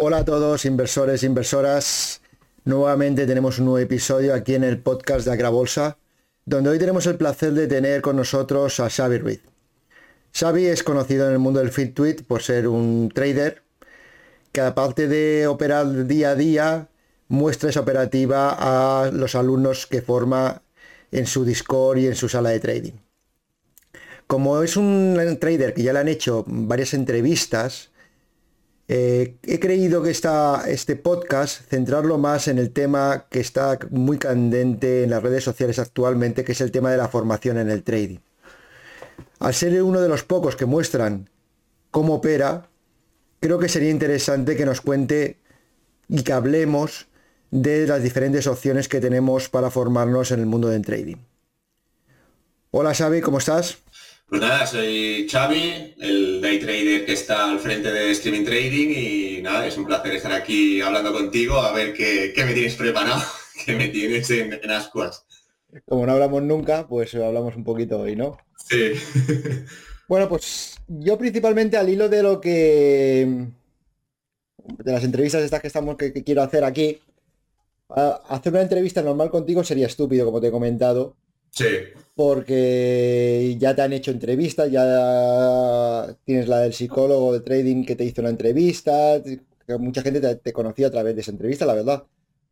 Hola a todos, inversores, inversoras. Nuevamente tenemos un nuevo episodio aquí en el podcast de Agrabolsa, donde hoy tenemos el placer de tener con nosotros a Xavi Ruiz. Xavi es conocido en el mundo del FinTweet por ser un trader que aparte de operar día a día, muestra esa operativa a los alumnos que forma en su Discord y en su sala de trading. Como es un trader que ya le han hecho varias entrevistas, eh, he creído que este podcast centrarlo más en el tema que está muy candente en las redes sociales actualmente, que es el tema de la formación en el trading. Al ser uno de los pocos que muestran cómo opera, creo que sería interesante que nos cuente y que hablemos de las diferentes opciones que tenemos para formarnos en el mundo del trading. Hola Xavi, ¿cómo estás? Pues nada, soy Xavi, el day trader que está al frente de Streaming Trading y nada, es un placer estar aquí hablando contigo a ver qué, me tienes preparado, qué me tienes en, ascuas. Como no hablamos nunca, pues hablamos un poquito hoy, ¿no? Sí. bueno, pues yo principalmente al hilo de lo que... de las entrevistas estas que estamos que quiero hacer aquí, hacer una entrevista normal contigo sería estúpido, como te he comentado, Sí. Porque ya te han hecho entrevistas, ya tienes la del psicólogo de trading que te hizo una entrevista, mucha gente te, conocía a través de esa entrevista, la verdad.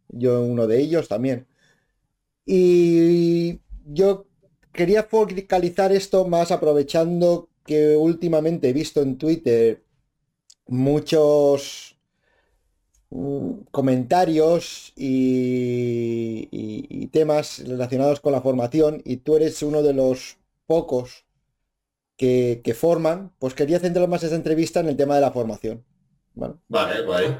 Yo uno de ellos también. Y yo quería focalizar esto más aprovechando que últimamente he visto en Twitter muchos comentarios y, temas relacionados con la formación y tú eres uno de los pocos que, forman, pues quería centrar más esa entrevista en el tema de la formación. Vale, vale.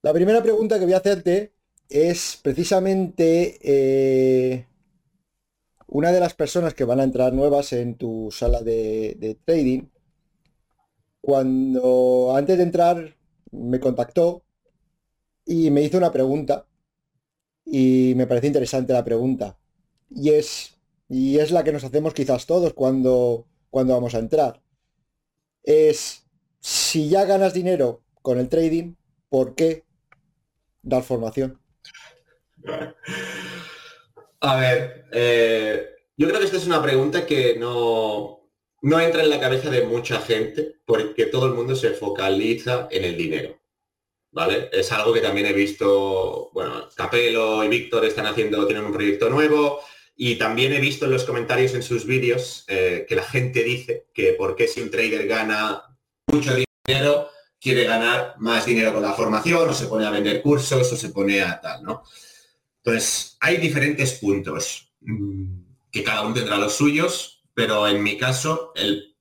La primera pregunta que voy a hacerte es precisamente eh, una de las personas que van a entrar nuevas en tu sala de, de trading. Cuando antes de entrar me contactó y me hizo una pregunta y me parece interesante la pregunta. Y es, y es la que nos hacemos quizás todos cuando, cuando vamos a entrar. Es, si ya ganas dinero con el trading, ¿por qué dar formación? A ver, eh, yo creo que esta es una pregunta que no, no entra en la cabeza de mucha gente porque todo el mundo se focaliza en el dinero. Es algo que también he visto, bueno, Capelo y Víctor están haciendo, tienen un proyecto nuevo y también he visto en los comentarios en sus vídeos eh, que la gente dice que porque si un trader gana mucho dinero, quiere ganar más dinero con la formación o se pone a vender cursos o se pone a tal, ¿no? Entonces, hay diferentes puntos mm, que cada uno tendrá los suyos, pero en mi caso, el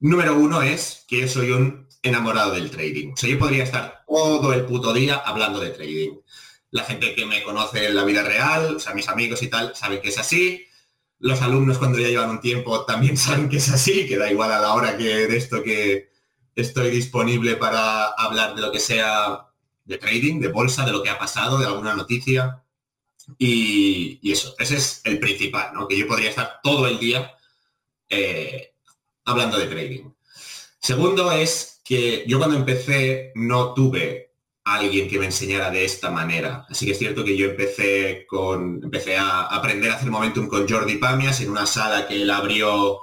número uno es que yo soy un enamorado del trading. O sea, yo podría estar todo el puto día hablando de trading. La gente que me conoce en la vida real, o sea, mis amigos y tal, saben que es así. Los alumnos cuando ya llevan un tiempo también saben que es así, que da igual a la hora que de esto que estoy disponible para hablar de lo que sea de trading, de bolsa, de lo que ha pasado, de alguna noticia. Y, eso, ese es el principal, ¿no? Que yo podría estar todo el día eh, hablando de trading. Segundo es que yo cuando empecé no tuve alguien que me enseñara de esta manera. Así que es cierto que yo empecé con empecé a aprender a hacer momentum con Jordi Pamias en una sala que él abrió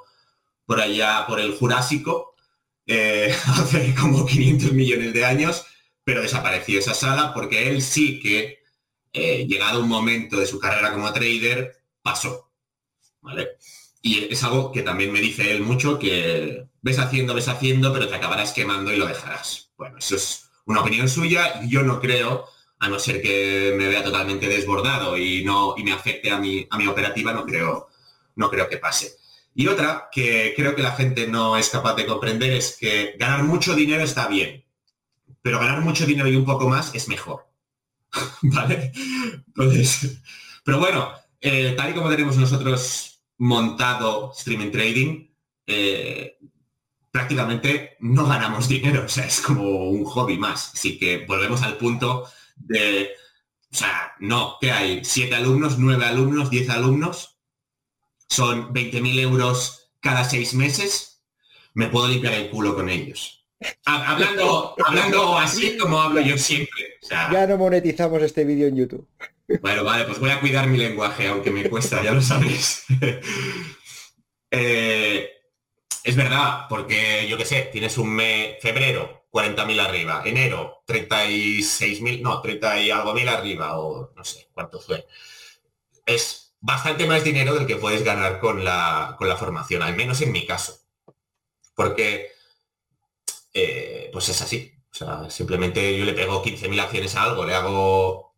por allá por el Jurásico eh, hace como 500 millones de años, pero desapareció esa sala porque él sí que eh, llegado un momento de su carrera como trader pasó. ¿Vale? Y es algo que también me dice él mucho, que ves haciendo, ves haciendo, pero te acabarás quemando y lo dejarás. Bueno, eso es una opinión suya. Yo no creo, a no ser que me vea totalmente desbordado y no y me afecte a mi, a mi operativa, no creo, no creo que pase. Y otra que creo que la gente no es capaz de comprender es que ganar mucho dinero está bien, pero ganar mucho dinero y un poco más es mejor. ¿Vale? Entonces, pero bueno, eh, tal y como tenemos nosotros montado streaming trading, eh, prácticamente no ganamos dinero, o sea, es como un hobby más. Así que volvemos al punto de, o sea, no, que hay? ¿Siete alumnos, nueve alumnos, diez alumnos? Son 20.000 euros cada seis meses. Me puedo limpiar el culo con ellos. hablando, hablando así como hablo yo siempre. ya no monetizamos este vídeo en YouTube. Bueno, vale, pues voy a cuidar mi lenguaje, aunque me cuesta, ya lo sabéis. Eh, es verdad, porque yo qué sé, tienes un mes, febrero, 40.000 arriba, enero, 36.000, no, 30 y algo mil arriba, o no sé cuánto fue. Es bastante más dinero del que puedes ganar con la, con la formación, al menos en mi caso. Porque, eh, pues es así. O sea, simplemente yo le pego 15.000 acciones a algo, le hago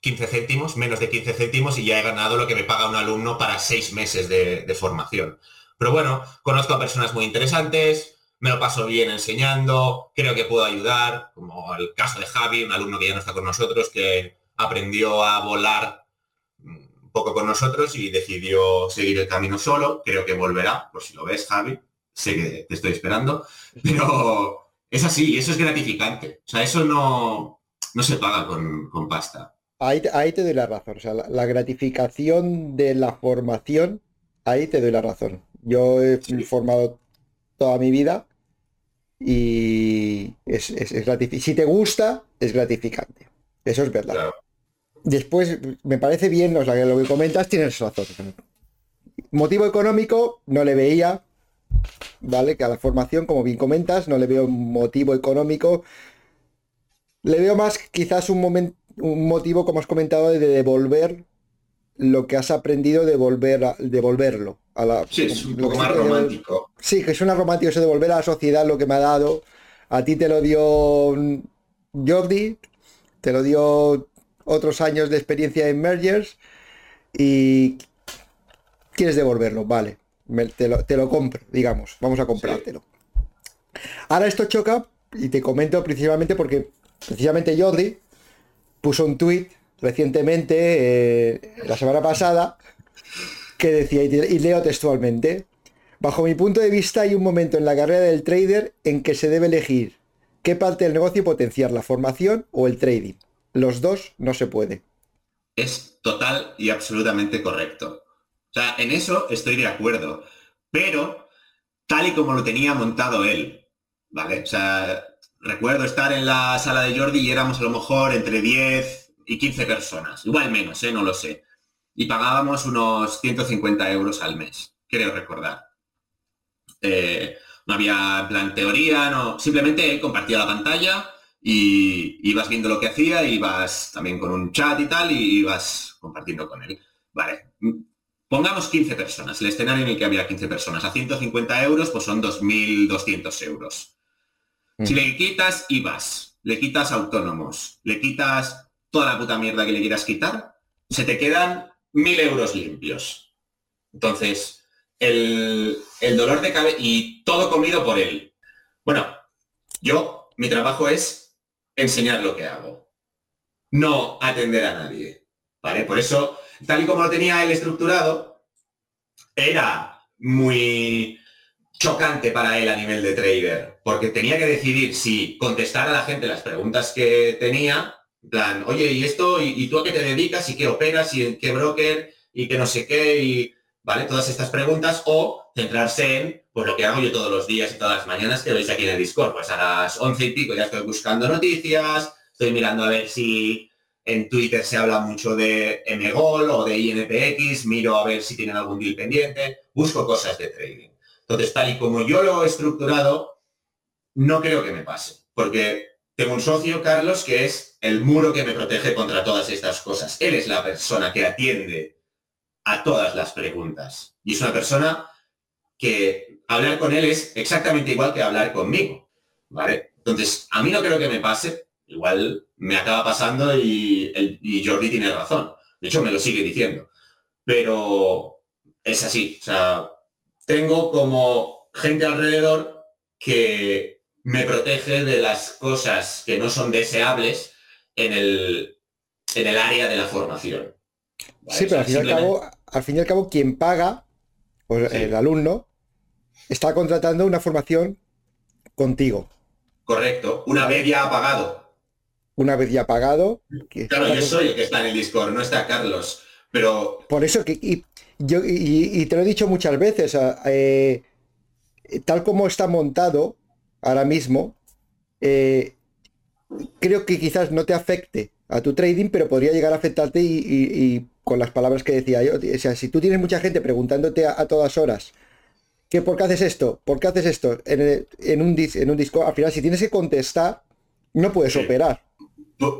15 céntimos, menos de 15 céntimos y ya he ganado lo que me paga un alumno para seis meses de, formación. Pero bueno, conozco a personas muy interesantes, me lo paso bien enseñando, creo que puedo ayudar, como el caso de Javi, un alumno que ya no está con nosotros, que aprendió a volar un poco con nosotros y decidió seguir el camino solo, creo que volverá, por si lo ves, Javi, sé que te estoy esperando, pero es así, eso es gratificante, o sea, eso no, no se paga con, con pasta. Ahí, te doy la razón. O sea, la, gratificación de la formación, ahí te doy la razón. Yo he formado toda mi vida y es, gratificante. Si te gusta, es gratificante. Eso es verdad. Después, me parece bien, o sea, que lo que comentas tienes razón. Motivo económico, no le veía, ¿vale? Que a la formación, como bien comentas, no le veo motivo económico. Le veo más quizás un momento un motivo, como has comentado, de devolver lo que has aprendido, devolver a, devolverlo a la. Sí, es un poco más romántico. Sí, que es una romántico eso, devolver a la sociedad lo que me ha dado. A ti te lo dio Jordi, te lo dio otros años de experiencia en mergers y quieres devolverlo, vale. te, lo, compro, digamos, vamos a comprártelo. Ahora esto choca y te comento principalmente porque precisamente Jordi puso un tuit recientemente, eh, la semana pasada, que decía, y leo textualmente, bajo mi punto de vista hay un momento en la carrera del trader en que se debe elegir qué parte del negocio potenciar, la formación o el trading. Los dos no se puede. Es total y absolutamente correcto. O sea, en eso estoy de acuerdo. Pero tal y como lo tenía montado él, ¿vale? O sea, recuerdo estar en la sala de Jordi y éramos a lo mejor entre 10 y 15 personas, igual menos, ¿eh? no lo sé. Y pagábamos unos 150 euros al mes, creo recordar. Eh, no había plan teoría, no, simplemente él compartía la pantalla y ibas viendo lo que hacía, ibas también con un chat y tal, y ibas compartiendo con él. Vale, pongamos 15 personas, el escenario en el que había 15 personas, a 150 euros, pues son 2.200 euros. Si le quitas IVAs, le quitas autónomos, le quitas toda la puta mierda que le quieras quitar, se te quedan mil euros limpios. Entonces, el, dolor de cabeza y todo comido por él. Bueno, yo, mi trabajo es enseñar lo que hago, no atender a nadie. ¿Vale? Por eso, tal y como lo tenía él estructurado, era muy chocante para él a nivel de trader, porque tenía que decidir si contestar a la gente las preguntas que tenía, en plan, oye, ¿y esto? ¿Y, tú a qué te dedicas? ¿Y qué operas? ¿Y en qué broker? ¿Y qué no sé qué? Y, ¿vale? Todas estas preguntas, o centrarse en, pues lo que hago yo todos los días y todas las mañanas que veis aquí en el Discord, pues a las once y pico ya estoy buscando noticias, estoy mirando a ver si en Twitter se habla mucho de MGOL o de INPX, miro a ver si tienen algún deal pendiente, busco cosas de trading. Entonces, tal y como yo lo he estructurado, no creo que me pase, porque tengo un socio, Carlos, que es el muro que me protege contra todas estas cosas. Él es la persona que atiende a todas las preguntas. Y es una persona que hablar con él es exactamente igual que hablar conmigo. ¿Vale? Entonces, a mí no creo que me pase. Igual me acaba pasando y, y Jordi tiene razón. De hecho, me lo sigue diciendo. Pero es así. O sea, tengo como gente alrededor que me protege de las cosas que no son deseables en el, en el área de la formación. Sí, pero al, fin y al, cabo, al fin y al cabo, quien paga, pues el alumno, está contratando una formación contigo. Correcto, una vez ya ha pagado. Una vez ya pagado. claro, yo soy el que está en el Discord, no está Carlos. Pero. Por eso que. Yo, y, te lo he dicho muchas veces, eh, tal como está montado, ahora mismo, eh, creo que quizás no te afecte a tu trading, pero podría llegar a afectarte y, con las palabras que decía yo. O sea, si tú tienes mucha gente preguntándote a, todas horas, ¿qué, ¿por qué haces esto? ¿Por qué haces esto? En, un, en un disco, al final, si tienes que contestar, no puedes operar.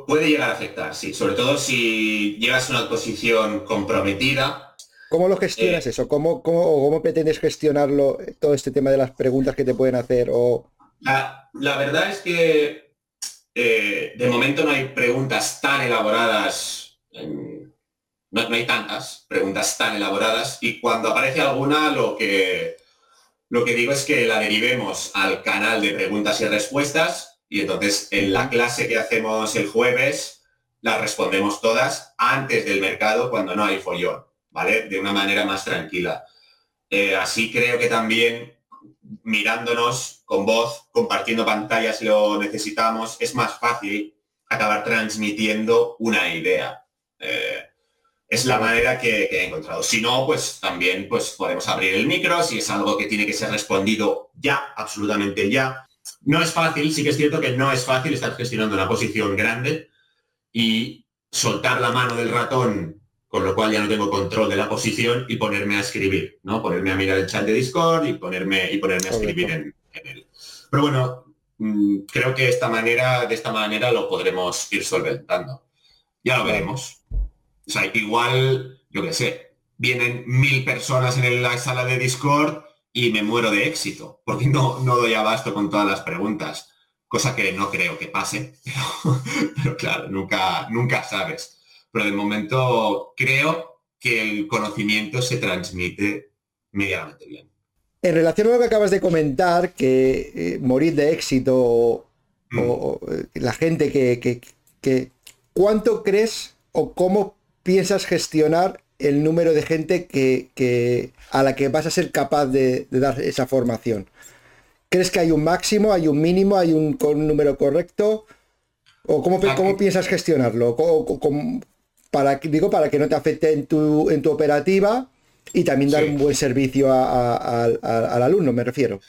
puede llegar a afectar, sí. Sobre todo si llegas a una posición comprometida. ¿Cómo lo gestionas eh, eso? ¿Cómo, cómo, pretendes gestionarlo, todo este tema de las preguntas que te pueden hacer? O... La, la verdad es que eh, de momento no hay preguntas tan elaboradas, no, hay tantas preguntas tan elaboradas y cuando aparece alguna lo que, lo que digo es que la derivemos al canal de preguntas y respuestas y entonces en la clase que hacemos el jueves las respondemos todas antes del mercado cuando no hay follón, ¿vale? De una manera más tranquila. Eh, así creo que también mirándonos con voz, compartiendo pantalla si lo necesitamos, es más fácil acabar transmitiendo una idea. Eh, es la manera que, he encontrado. Si no, pues también pues, podemos abrir el micro, si es algo que tiene que ser respondido ya, absolutamente ya. No es fácil, sí que es cierto que no es fácil estar gestionando una posición grande y soltar la mano del ratón con lo cual ya no tengo control de la posición y ponerme a escribir, ¿no? Ponerme a mirar el chat de Discord y ponerme, y ponerme a escribir en, él. Pero bueno, mm, creo que esta manera, de esta manera lo podremos ir solventando. Ya lo veremos. O sea, igual, yo qué sé, vienen mil personas en la sala de Discord y me muero de éxito, porque no, no doy abasto con todas las preguntas, cosa que no creo que pase, pero, claro, nunca, nunca sabes pero de momento creo que el conocimiento se transmite medianamente bien. En relación a lo que acabas de comentar, que eh, morir de éxito o, mm. eh, la gente que, ¿Cuánto crees o cómo piensas gestionar el número de gente que, a la que vas a ser capaz de, dar esa formación? ¿Crees que hay un máximo, hay un mínimo, hay un, número correcto? ¿O cómo, cómo piensas gestionarlo? Para, digo, para que no te afecte en tu, en tu operativa y también dar un buen servicio al alumno, me refiero.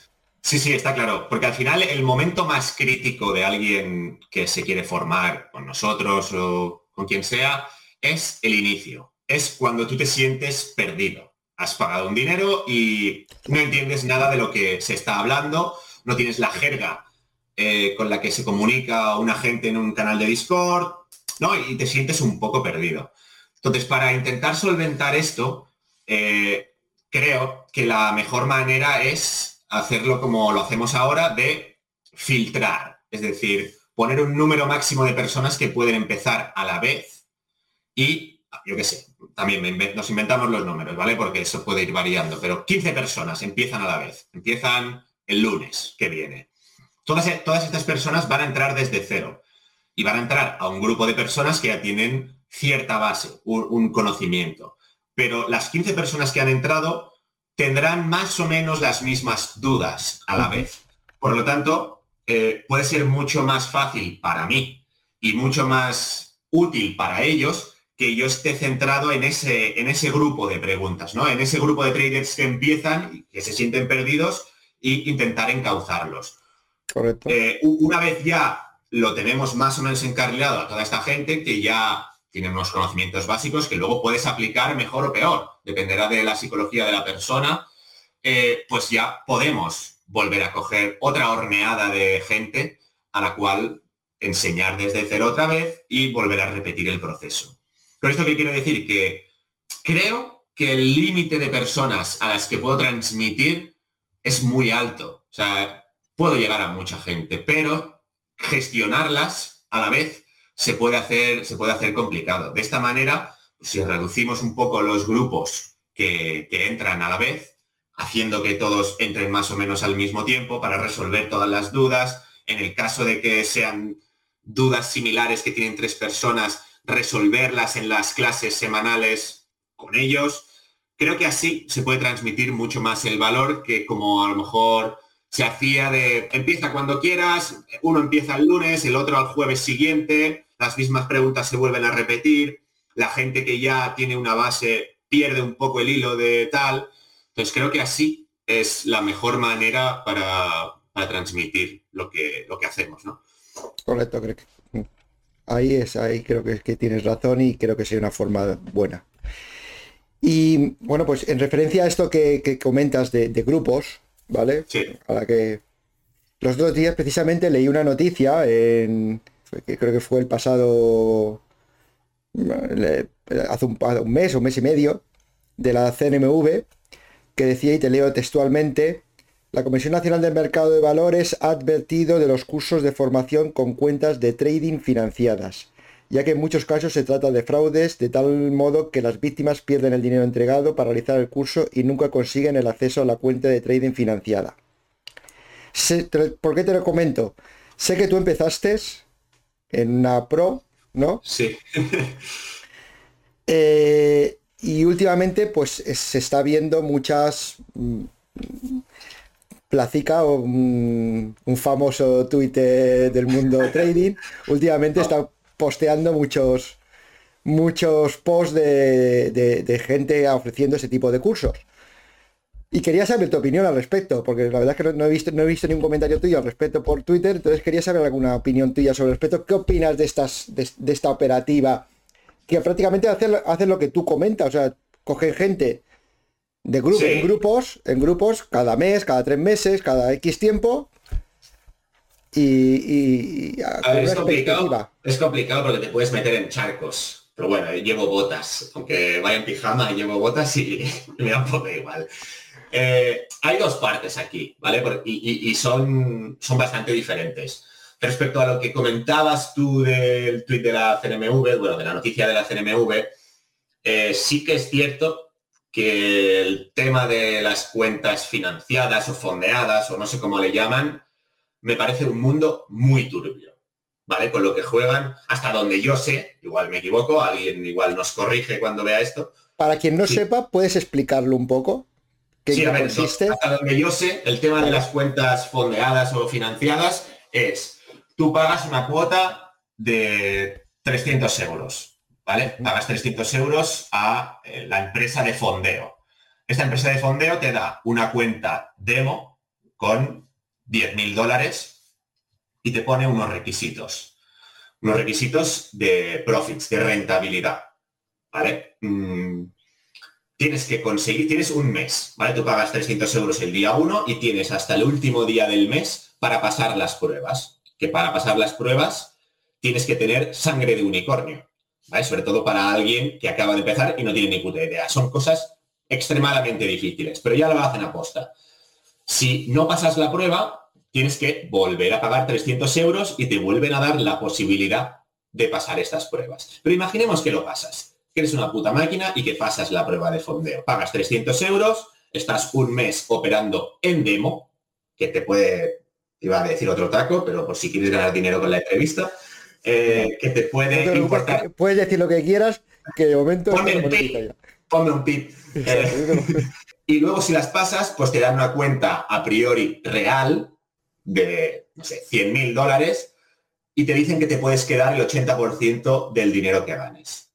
Sí, sí, está claro, porque al final el momento más crítico de alguien que se quiere formar con nosotros o con quien sea es el inicio, es cuando tú te sientes perdido. Has pagado un dinero y no entiendes nada de lo que se está hablando, no tienes la jerga eh, con la que se comunica una gente en un canal de Discord, ¿no? Y te sientes un poco perdido. Entonces, para intentar solventar esto, eh, creo que la mejor manera es hacerlo como lo hacemos ahora, de filtrar. Es decir, poner un número máximo de personas que pueden empezar a la vez y, yo qué sé, también nos inventamos los números, ¿vale? Porque eso puede ir variando, pero 15 personas empiezan a la vez, empiezan el lunes que viene. Todas, todas estas personas van a entrar desde cero y van a entrar a un grupo de personas que ya tienen cierta base, un, conocimiento. Pero las 15 personas que han entrado tendrán más o menos las mismas dudas a la vez. Por lo tanto, eh, puede ser mucho más fácil para mí y mucho más útil para ellos que yo esté centrado en ese, en ese grupo de preguntas, ¿no? En ese grupo de traders que empiezan, que se sienten perdidos, e intentar encauzarlos. Correcto. Eh, una vez ya lo tenemos más o menos encarrilado a toda esta gente que ya tiene unos conocimientos básicos que luego puedes aplicar mejor o peor, dependerá de la psicología de la persona, eh, pues ya podemos volver a coger otra horneada de gente a la cual enseñar desde cero otra vez y volver a repetir el proceso. Con esto que quiero decir que creo que el límite de personas a las que puedo transmitir es muy alto. O sea, puedo llegar a mucha gente, pero gestionarlas a la vez se puede hacer, se puede hacer complicado. De esta manera, si reducimos un poco los grupos que, entran a la vez, haciendo que todos entren más o menos al mismo tiempo para resolver todas las dudas, en el caso de que sean dudas similares que tienen tres personas, resolverlas en las clases semanales con ellos. Creo que así se puede transmitir mucho más el valor que como a lo mejor se hacía de empieza cuando quieras, uno empieza el lunes, el otro al jueves siguiente, las mismas preguntas se vuelven a repetir, la gente que ya tiene una base pierde un poco el hilo de tal. Entonces creo que así es la mejor manera para, transmitir. lo que, lo que hacemos, ¿no? Correcto, creo que ahí es, ahí creo que, que tienes razón y creo que sea una forma buena. Y bueno, pues en referencia a esto que, comentas de, grupos, ¿vale? Sí. A la que los dos días precisamente leí una noticia en que creo que fue el pasado hace un, un mes o un mes y medio de la CNMV que decía y te leo textualmente la Comisión Nacional del Mercado de Valores ha advertido de los cursos de formación con cuentas de trading financiadas ya que en muchos casos se trata de fraudes de tal modo que las víctimas pierden el dinero entregado para realizar el curso y nunca consiguen el acceso a la cuenta de trading financiada. ¿Por qué te lo comento? Sé que tú empezaste en una pro, ¿no? Sí. Eh, y últimamente pues se está viendo muchas... Mm, Placica, un, un famoso Twitter del mundo trading, últimamente está posteando muchos muchos posts de, gente ofreciendo ese tipo de cursos. Y quería saber tu opinión al respecto, porque la verdad es que no, he visto, no he visto ningún comentario tuyo al respecto por Twitter, entonces quería saber alguna opinión tuya sobre el respecto. ¿Qué opinas de, estas, de, esta operativa que prácticamente hace, lo que tú comentas? O sea, cogen gente de en grupos, en grupos, cada mes, cada tres meses, cada X tiempo, y, es, complicado, es complicado porque te puedes meter en charcos. Pero bueno, llevo botas, aunque vaya en pijama, llevo botas y, me da un poco igual. Eh, hay dos partes aquí, ¿vale? Y, son, son bastante diferentes. Respecto a lo que comentabas tú del tweet de la CNMV, bueno, de la noticia de la CNMV, eh, sí que es cierto que el tema de las cuentas financiadas o fondeadas, o no sé cómo le llaman, me parece un mundo muy turbio, ¿vale? Con lo que juegan, hasta donde yo sé, igual me equivoco, alguien igual nos corrige cuando vea esto. Para quien no sepa, ¿puedes explicarlo un poco? ¿Qué sí, hasta donde yo sé, el tema de las cuentas fondeadas o financiadas es, tú pagas una cuota de 300 euros, ¿vale? Pagas 300 euros a eh, la empresa de fondeo. Esta empresa de fondeo te da una cuenta demo con 10.000 dólares y te pone unos requisitos. Unos requisitos de profits, de rentabilidad. ¿Vale? Mm, tienes que conseguir, tienes un mes, ¿vale? Tú pagas 300 euros el día 1 y tienes hasta el último día del mes para pasar las pruebas. Que para pasar las pruebas tienes que tener sangre de unicornio. ¿vale? Sobre todo para alguien que acaba de empezar y no tiene ni puta idea. Son cosas extremadamente difíciles, pero ya lo hacen a posta. Si no pasas la prueba, tienes que volver a pagar 300 euros y te vuelven a dar la posibilidad de pasar estas pruebas. Pero imaginemos que lo pasas, que eres una puta máquina y que pasas la prueba de fondeo. Pagas 300 euros, estás un mes operando en demo, que te puede, iba a decir otro taco, pero por si quieres ganar dinero con la entrevista, eh, que te puede importar. Puedes decir lo que quieras, que de momento... Ponme un pip, ponme un pip. Eh, y luego si las pasas, pues te dan una cuenta a priori real, de, no sé, 100 mil dólares y te dicen que te puedes quedar el 80% del dinero que ganes.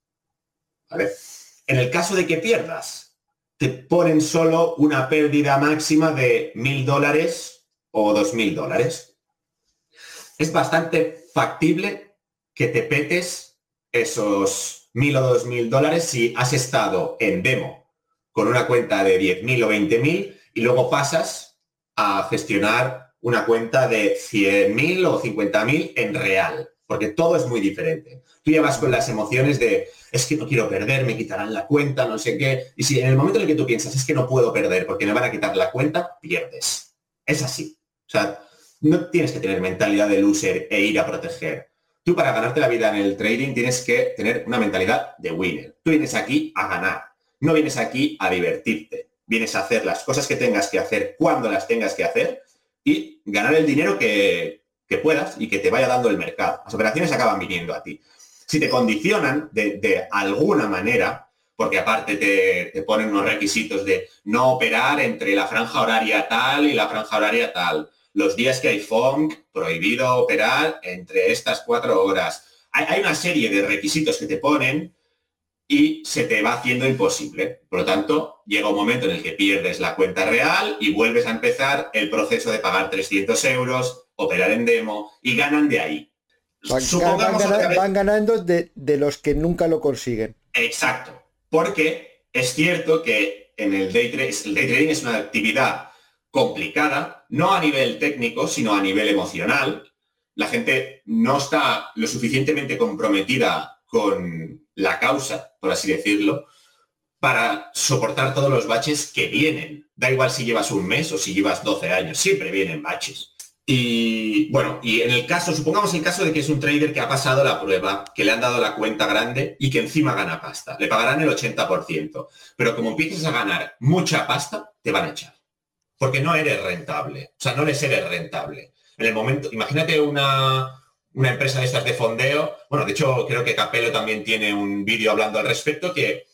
En el caso de que pierdas, te ponen solo una pérdida máxima de mil dólares o dos mil dólares. Es bastante factible que te petes esos mil o dos mil dólares si has estado en demo con una cuenta de 10.000 o 20.000 y luego pasas a gestionar una cuenta de 100.000 o 50.000 en real, porque todo es muy diferente. Tú ya vas con las emociones de, es que no quiero perder, me quitarán la cuenta, no sé qué. Y si en el momento en el que tú piensas, es que no puedo perder porque me van a quitar la cuenta, pierdes. Es así. O sea, no tienes que tener mentalidad de loser e ir a proteger. Tú para ganarte la vida en el trading tienes que tener una mentalidad de winner. Tú vienes aquí a ganar, no vienes aquí a divertirte. Vienes a hacer las cosas que tengas que hacer cuando las tengas que hacer y ganar el dinero que, puedas y que te vaya dando el mercado. Las operaciones acaban viniendo a ti. Si te condicionan de, alguna manera, porque aparte te, ponen unos requisitos de no operar entre la franja horaria tal y la franja horaria tal. Los días que hay FONC, prohibido operar entre estas cuatro horas. Hay una serie de requisitos que te ponen y se te va haciendo imposible. Por lo tanto, llega un momento en el que pierdes la cuenta real y vuelves a empezar el proceso de pagar 300 euros operar en demo y ganan de ahí. Van, ganando de, los que nunca lo consiguen. Exacto. Porque es cierto que en el day, el day trading es una actividad complicada, no a nivel técnico, sino a nivel emocional. La gente no está lo suficientemente comprometida con la causa, por así decirlo, para soportar todos los baches que vienen. Da igual si llevas un mes o si llevas 12 años, siempre vienen baches. Y bueno, y en el caso, supongamos el caso de que es un trader que ha pasado la prueba, que le han dado la cuenta grande y que encima gana pasta. Le pagarán el 80%. Pero como empieces a ganar mucha pasta, te van a echar. Porque no eres rentable. O sea, no les eres rentable. En el momento, imagínate una, una empresa de estas de fondeo. Bueno, de hecho, creo que Capello también tiene un vídeo hablando al respecto que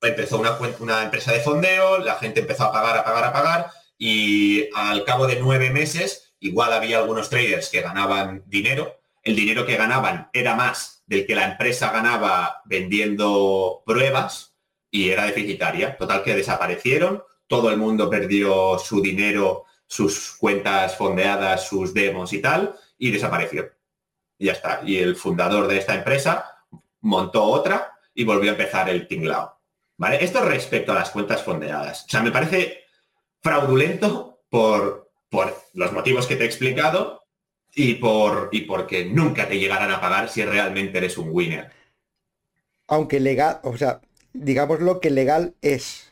empezó una, una empresa de fondeo, la gente empezó a pagar, a pagar, a pagar y al cabo de nueve meses igual había algunos traders que ganaban dinero, el dinero que ganaban era más del que la empresa ganaba vendiendo pruebas y era deficitaria. Total que desaparecieron, todo el mundo perdió su dinero, sus cuentas fondeadas, sus demos y tal, y desapareció. Y ya está. Y el fundador de esta empresa montó otra y volvió a empezar el tinglao. ¿Vale? Esto respecto a las cuentas fondeadas. O sea, me parece fraudulento por por los motivos que te he explicado y, por, y porque nunca te llegarán a pagar si realmente eres un winner. Aunque legal, o sea, digamos lo que legal es.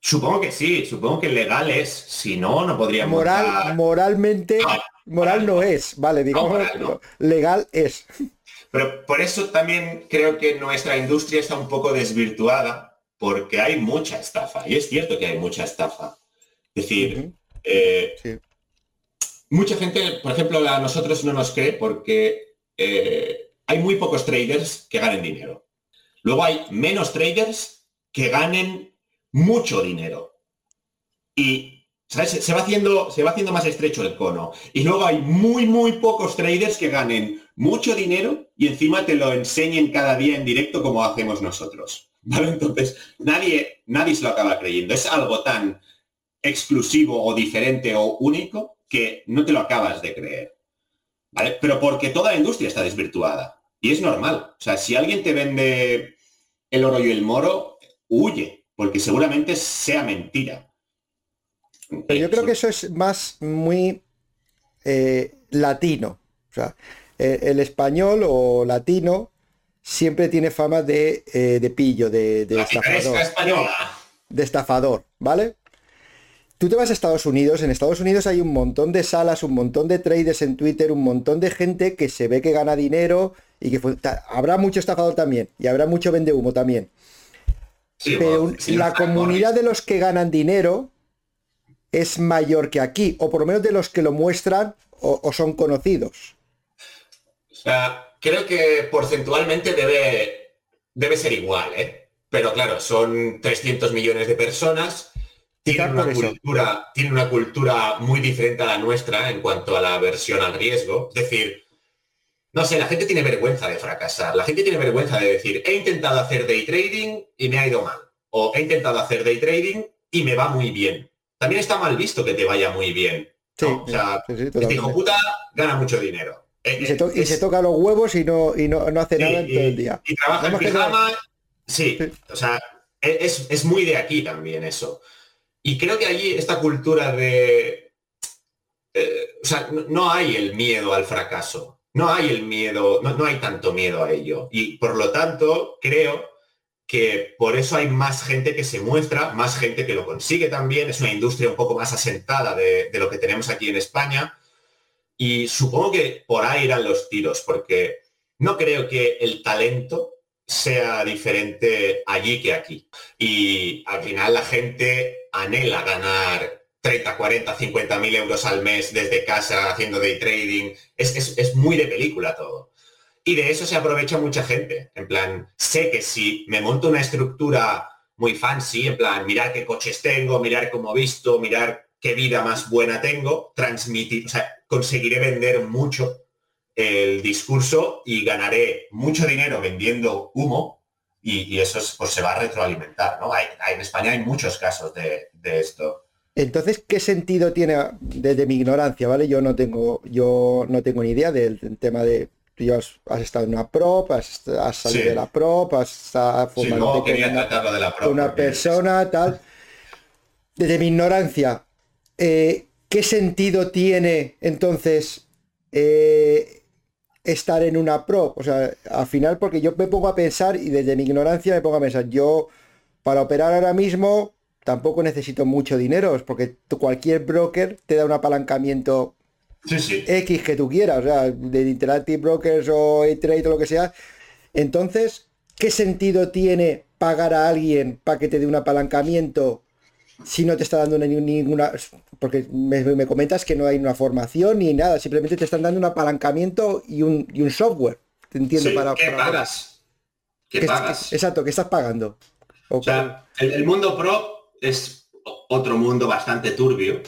Supongo que sí, supongo que legal es. Si no, no podríamos. Moral, Moralmente, moral no es, vale, digamos, legal es. Pero por eso también creo que nuestra industria está un poco desvirtuada, porque hay mucha estafa. Y es cierto que hay mucha estafa. Es decir, eh, mucha gente, por ejemplo, a nosotros no nos cree porque eh, hay muy pocos traders que ganen dinero. Luego hay menos traders que ganen mucho dinero. Y Se, va haciendo, se va haciendo más estrecho el cono. Y luego hay muy, muy pocos traders que ganen mucho dinero y encima te lo enseñen cada día en directo como hacemos nosotros. ¿Vale? Entonces, nadie, nadie se lo acaba creyendo. Es algo tan exclusivo o diferente o único que no te lo acabas de creer. ¿Vale? Pero porque toda la industria está desvirtuada. Y es normal. O sea, si alguien te vende el oro y el moro, huye, porque seguramente sea mentira. Pero yo creo que eso es más muy eh, latino. O sea, eh, el español o latino siempre tiene fama de, eh, de pillo, de, de estafador. De estafador, ¿vale? Tú te vas a Estados Unidos, en Estados Unidos hay un montón de salas, un montón de traders en Twitter, un montón de gente que se ve que gana dinero y que habrá mucho estafador también y habrá mucho vende humo también. Pero la comunidad de los que ganan dinero es mayor que aquí, o por lo menos de los que lo muestran o, son conocidos. O sea, creo que porcentualmente debe, debe ser igual, ¿eh? Pero claro, son 300 millones de personas tienen una, cultura, tiene una cultura muy diferente a la nuestra en cuanto a la aversión al riesgo. Es decir, no sé, la gente tiene vergüenza de fracasar. La gente tiene vergüenza de decir, he intentado hacer day trading y me ha ido mal. O he intentado hacer day trading y me va muy bien. También está mal visto que te vaya muy bien. o sea, este hijo puta gana mucho dinero. Eh, y, se, toca los huevos y no, y no, hace nada en todo el día. Y trabaja en pijama. Sí, o sea, e, es, es muy de aquí también eso. Y creo que allí esta cultura de... Eh, o sea, no, hay el miedo al fracaso, no hay el miedo, no, hay tanto miedo a ello. Y por lo tanto, creo que por eso hay más gente que se muestra, más gente que lo consigue también. Es una industria un poco más asentada de, lo que tenemos aquí en España. Y supongo que por ahí irán los tiros, porque no creo que el talento sea diferente allí que aquí. Y al final la gente anhela ganar 30, 40, 50 mil euros al mes desde casa haciendo day trading. Es, muy de película todo. Y de eso se aprovecha mucha gente. En plan, sé que si me monto una estructura muy fancy, en plan, mirar qué coches tengo, mirar cómo visto, mirar qué vida más buena tengo, transmitir, o sea, conseguiré vender mucho el discurso y ganaré mucho dinero vendiendo humo y, eso pues, se va a retroalimentar, ¿no? Hay, en España hay muchos casos de, esto. Entonces, ¿qué sentido tiene desde mi ignorancia, ¿vale? Yo no tengo, yo no tengo ni idea del, tema de tú ya has, estado en una prop, has, salido de la prop, has formado una, persona, tal. Desde mi ignorancia, eh, ¿qué sentido tiene entonces eh, estar en una prop? O sea, al final, porque yo me pongo a pensar y desde mi ignorancia me pongo a pensar, yo para operar ahora mismo tampoco necesito mucho dinero, porque cualquier broker te da un apalancamiento X que tú quieras, o sea, de Interactive Brokers o E-Trade o lo que sea. Entonces, ¿qué sentido tiene pagar a alguien para que te dé un apalancamiento si no te está dando ninguna... Porque me, comentas que no hay una formación ni nada, simplemente te están dando un apalancamiento y un, y un software. Te entiendo para, ¿qué pagas? ¿Qué, pagas? exacto, ¿qué estás pagando? O sea, el mundo pro es otro mundo bastante turbio.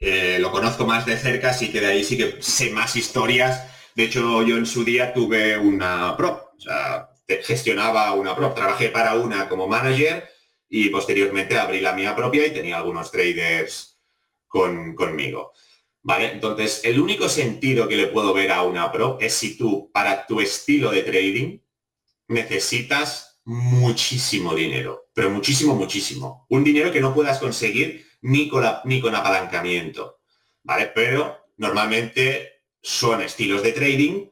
Eh, lo conozco más de cerca, así que de ahí sí que sé más historias. De hecho, yo en su día tuve una prop, o sea, gestionaba una prop. Trabajé para una como manager y posteriormente abrí la mía propia y tenía algunos traders con, conmigo. ¿Vale? Entonces, el único sentido que le puedo ver a una prop es si tú, para tu estilo de trading, necesitas muchísimo dinero, pero muchísimo, muchísimo. Un dinero que no puedas conseguir ni con, ni con apalancamiento, ¿vale? Pero normalmente son estilos de trading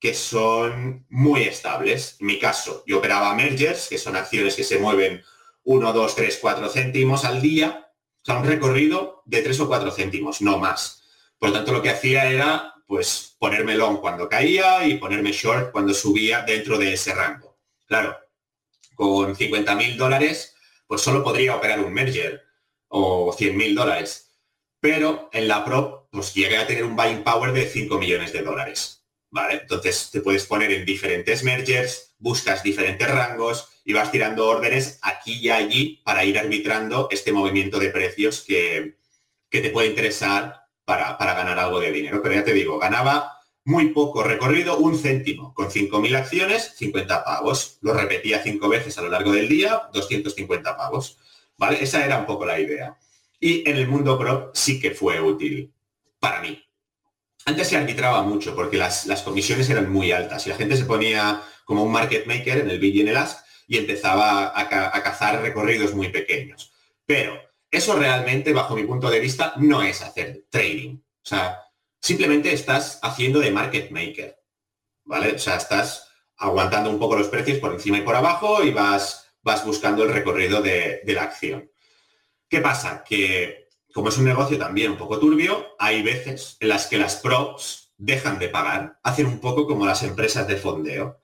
que son muy estables. En mi caso, yo operaba mergers, que son acciones que se mueven 1, 2, 3, 4 céntimos al día, o sea, un recorrido de 3 o 4 céntimos, no más. Por lo tanto, lo que hacía era pues ponerme long cuando caía y ponerme short cuando subía dentro de ese rango. Claro, con 50 mil dólares, pues solo podría operar un merger o 100 mil dólares. Pero en la Pro, pues llegué a tener un buying power de 5 millones de dólares. ¿Vale? Entonces te puedes poner en diferentes mergers, buscas diferentes rangos y vas tirando órdenes aquí y allí para ir arbitrando este movimiento de precios que, que te puede interesar para, para ganar algo de dinero. Pero ya te digo, ganaba muy poco recorrido, un céntimo. Con 5.000 acciones, 50 pavos. Lo repetía cinco veces a lo largo del día, 250 pavos. ¿Vale? Esa era un poco la idea. Y en el mundo pro sí que fue útil para mí. Antes se arbitraba mucho porque las, comisiones eran muy altas y la gente se ponía como un market maker en el bid y en el ask y empezaba a, a cazar recorridos muy pequeños. Pero eso realmente, bajo mi punto de vista, no es hacer trading. O sea, simplemente estás haciendo de market maker, ¿vale? O sea, estás aguantando un poco los precios por encima y por abajo y vas, vas buscando el recorrido de, la acción. ¿Qué pasa? Que como es un negocio también un poco turbio, hay veces en las que las props dejan de pagar, hacen un poco como las empresas de fondeo.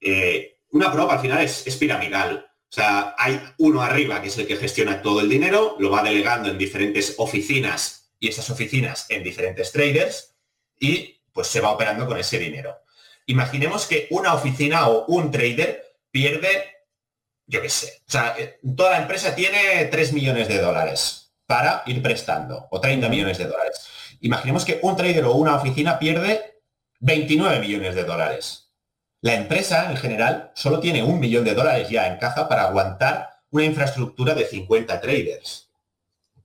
Eh, una prop al final es, es piramidal. O sea, hay uno arriba que es el que gestiona todo el dinero, lo va delegando en diferentes oficinas y esas oficinas en diferentes traders y pues se va operando con ese dinero. Imaginemos que una oficina o un trader pierde, yo qué sé, o sea, eh, toda la empresa tiene 3 millones de dólares para ir prestando, o 30 millones de dólares. Imaginemos que un trader o una oficina pierde 29 millones de dólares. La empresa en general solo tiene un millón de dólares ya en caja para aguantar una infraestructura de 50 traders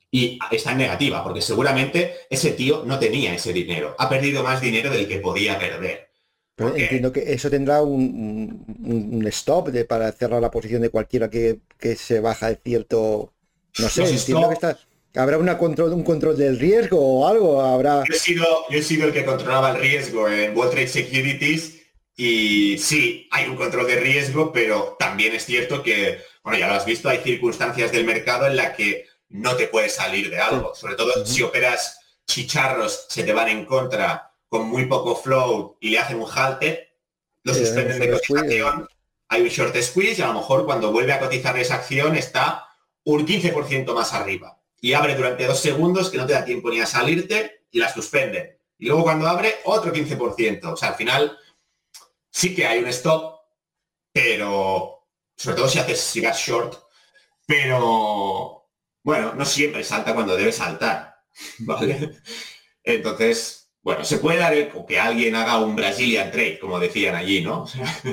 y está en negativa, porque seguramente ese tío no tenía ese dinero, ha perdido más dinero del que podía perder. Entiendo que eso tendrá un, stop de, para cerrar la posición de cualquiera que, se baja de cierto... No sé, entiendo que está... ¿Habrá una control, un control del riesgo o algo? ¿Habrá... Yo he, sido, yo he sido el que controlaba el riesgo en Wall Trade Securities y sí, hay un control de riesgo, pero también es cierto que, bueno, ya lo has visto, hay circunstancias del mercado en la que no te puedes salir de algo. Sobre todo si operas chicharros, se te van en contra con muy poco flow y le hacen un halte, lo suspenden de cotización, hay un short squeeze y a lo mejor cuando vuelve a cotizar esa acción está un 15% más arriba. Y abre durante dos segundos que no te da tiempo ni a salirte y la suspenden. Y luego cuando abre, otro 15%. O sea, al final sí que hay un stop, pero sobre todo si haces sigas short, pero bueno, no siempre salta cuando debe saltar, ¿vale? Entonces, bueno, se puede dar que alguien haga un Brazilian trade, como decían allí, ¿no?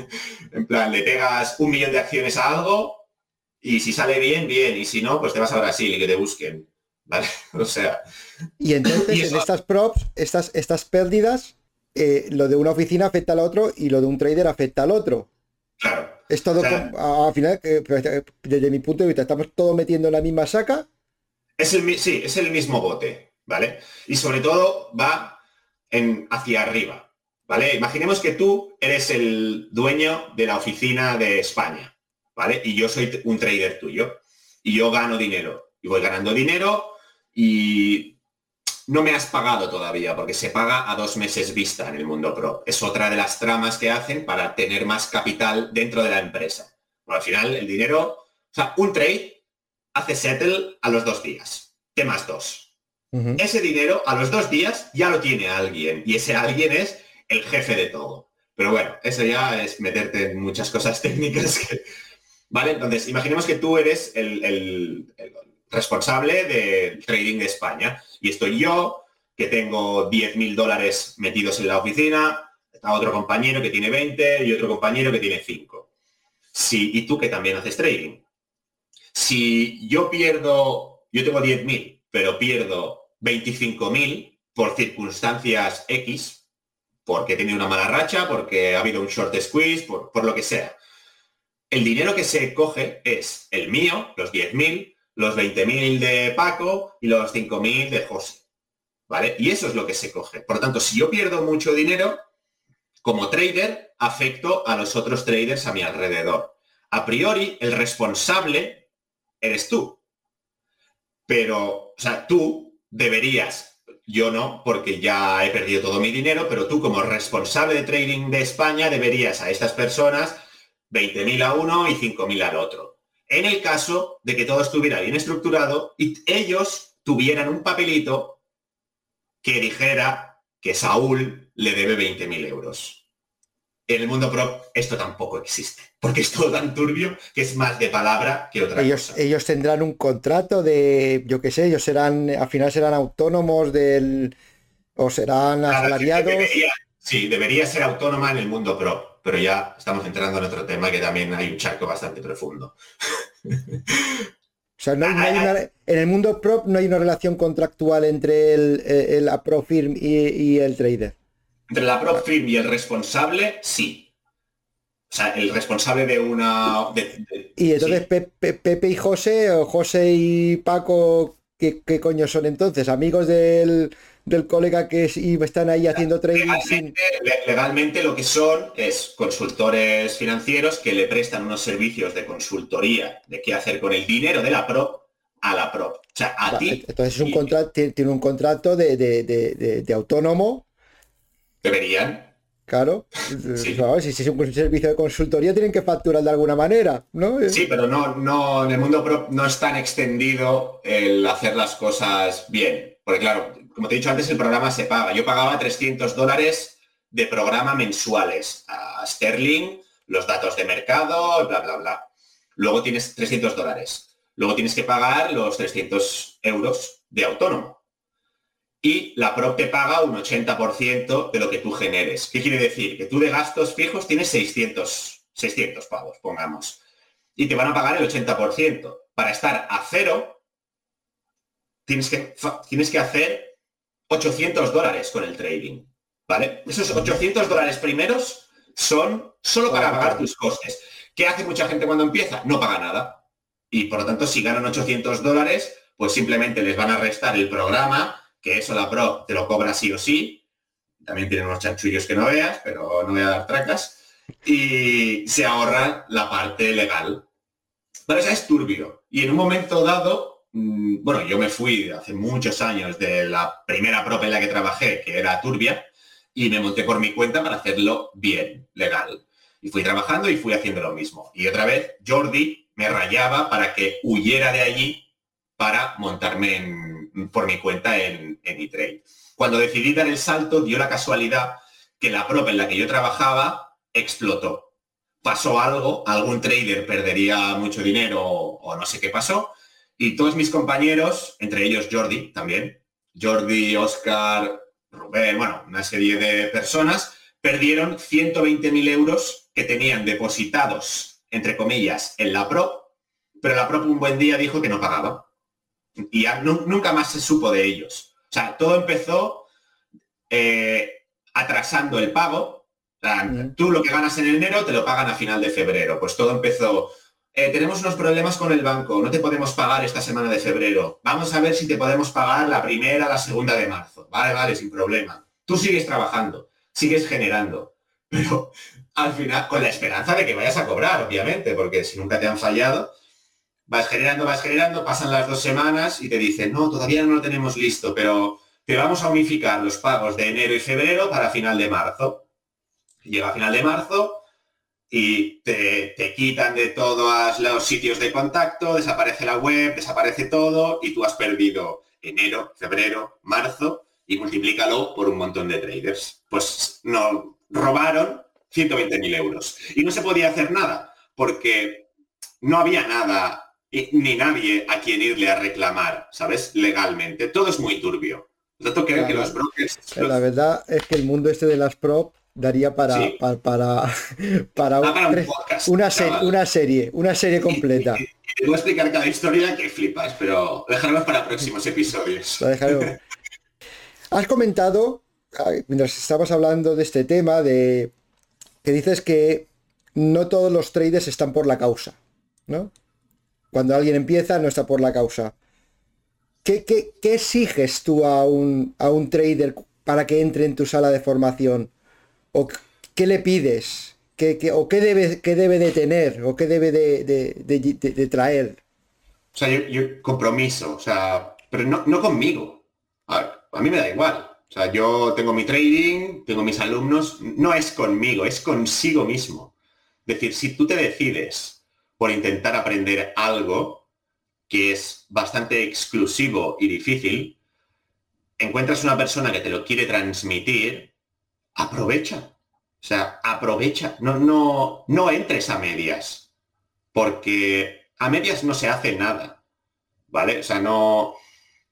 en plan, le pegas un millón de acciones a algo y si sale bien, bien, y si no, pues te vas a Brasil y que te busquen. ¿vale? O sea... Y entonces en estas props, estas, estas pérdidas, eh, lo de una oficina afecta al otro y lo de un trader afecta al otro. Claro. Es todo, al final, desde mi punto de vista, estamos todos metiendo en la misma saca. Es el, sí, es el mismo bote, ¿vale? Y sobre todo va en, hacia arriba, ¿vale? Imaginemos que tú eres el dueño de la oficina de España, ¿vale? Y yo soy un trader tuyo y yo gano dinero y voy ganando dinero y no me has pagado todavía porque se paga a dos meses vista en el mundo pro. Es otra de las tramas que hacen para tener más capital dentro de la empresa. al final el dinero, o sea, un trade hace settle a los dos días, T más dos. Ese dinero a los dos días ya lo tiene alguien y ese alguien es el jefe de todo. Pero bueno, eso ya es meterte en muchas cosas técnicas ¿Vale? Entonces, imaginemos que tú eres el, responsable del trading de España y estoy yo, que tengo 10.000 dólares metidos en la oficina, está otro compañero que tiene 20 y otro compañero que tiene 5. Si, y tú que también haces trading. Si yo pierdo, yo tengo 10.000, pero pierdo 25.000 por circunstancias X, porque he tenido una mala racha, porque ha habido un short squeeze, por, lo que sea el dinero que se coge es el mío, los 10.000, los 20.000 de Paco y los 5.000 de José. ¿Vale? Y eso es lo que se coge. Por lo tanto, si yo pierdo mucho dinero, como trader, afecto a los otros traders a mi alrededor. A priori, el responsable eres tú. Pero, o sea, tú deberías, yo no, porque ya he perdido todo mi dinero, pero tú como responsable de trading de España deberías a estas personas 20.000 a uno y 5.000 al otro. En el caso de que todo estuviera bien estructurado y ellos tuvieran un papelito que dijera que Saúl le debe 20.000 euros. En el mundo pro esto tampoco existe, porque es todo tan turbio que es más de palabra que otra ellos, cosa. Ellos tendrán un contrato de, yo qué sé, ellos serán, al final serán autónomos del, o serán asalariados. sí, debería ser autónoma en el mundo pro pero ya estamos entrando en otro tema que también hay un charco bastante profundo. O sea, en el mundo prop no hay una relación contractual entre el, la prop firm y, el trader. Entre la prop firm y el responsable, sí. O sea, el responsable de una... y entonces Pepe y José, o José y Paco, ¿qué, ¿qué, coño son entonces? ¿Amigos del, del colega que están ahí haciendo trading legalmente, lo que son es consultores financieros que le prestan unos servicios de consultoría de qué hacer con el dinero de la PRO a la PRO. O sea, a ti. Entonces es un contrato, tiene un contrato de, autónomo. Deberían. Claro, si, es un servicio de consultoría tienen que facturar de alguna manera, ¿no? Sí, pero no, no, en el mundo pro no es tan extendido el hacer las cosas bien. Porque claro, como te he dicho antes, el programa se paga. Yo pagaba 300 dólares de programa mensuales a Sterling, los datos de mercado, bla, bla, bla. Luego tienes 300 dólares. Luego tienes que pagar los 300 euros de autónomo. Y la PROP te paga un 80% de lo que tú generes. ¿Qué quiere decir? Que tú de gastos fijos tienes 600, 600 pavos, pongamos. Y te van a pagar el 80%. Para estar a cero, tienes que, tienes que hacer 800 dólares con el trading, ¿vale? Esos 800 dólares primeros son solo para pagar tus costes. ¿Qué hace mucha gente cuando empieza? No paga nada. Y por lo tanto, si ganan 800 dólares, pues simplemente les van a restar el programa, que eso la Pro te lo cobra sí o sí. También tienen unos chanchullos que no veas, pero no voy a dar tracas. Y se ahorra la parte legal. Pero eso es turbio. Y en un momento dado, Mm, bueno, yo me fui hace muchos años de la primera prop en la que trabajé, que era Turbia, y me monté por mi cuenta para hacerlo bien, legal. Y fui trabajando y fui haciendo lo mismo. Y otra vez, Jordi me rayaba para que huyera de allí para montarme por mi cuenta en, en eTrade. Cuando decidí dar el salto, dio la casualidad que la prop en la que yo trabajaba explotó. Pasó algo, algún trader perdería mucho dinero o no sé qué pasó, y todos mis compañeros, entre ellos Jordi también, Jordi, Oscar, Rubén, bueno, una serie de personas, perdieron 120.000 euros que tenían depositados, entre comillas, en la PRO, pero la PRO un buen día dijo que no pagaba. Y nunca más se supo de ellos. O sea, todo empezó eh, atrasando el pago. Tú lo que ganas en enero te lo pagan a final de febrero. Pues todo empezó. Eh, tenemos unos problemas con el banco, no te podemos pagar esta semana de febrero. Vamos a ver si te podemos pagar la primera, la segunda de marzo. Vale, vale, sin problema. Tú sigues trabajando, sigues generando, pero al final, con la esperanza de que vayas a cobrar, obviamente, porque si nunca te han fallado, vas generando, vas generando, pasan las dos semanas y te dicen, no, todavía no lo tenemos listo, pero te vamos a unificar los pagos de enero y febrero para final de marzo. Llega a final de marzo y te, te quitan de todos los sitios de contacto, desaparece la web, desaparece todo y tú has perdido enero, febrero, marzo y multiplícalo por un montón de traders. Pues no, robaron 120.000 euros. Y no se podía hacer nada porque no había nada ni nadie a quien irle a reclamar, ¿sabes? Legalmente. Todo es muy turbio. que los brokers... La verdad es que el mundo este de las prop daría para para, para, una, una serie, una serie completa. te voy a explicar cada historia que flipas, pero dejaremos para próximos episodios. Has comentado, mientras estamos hablando de este tema, de que dices que no todos los traders están por la causa, ¿no? Cuando alguien empieza no está por la causa. ¿Qué, exiges tú a un, trader para que entre en tu sala de formación? ¿O qué le pides? ¿Qué, debe, de tener? ¿O qué debe de, traer? O sea, yo, compromiso, o sea, pero no, no conmigo. A, a, mí me da igual. O sea, yo tengo mi trading, tengo mis alumnos, no es conmigo, es consigo mismo. Es decir, si tú te decides por intentar aprender algo que es bastante exclusivo y difícil, encuentras una persona que te lo quiere transmitir, aprovecha. O sea, aprovecha. No, no, no entres a medias. Porque a medias no se hace nada. ¿Vale? O sea, no,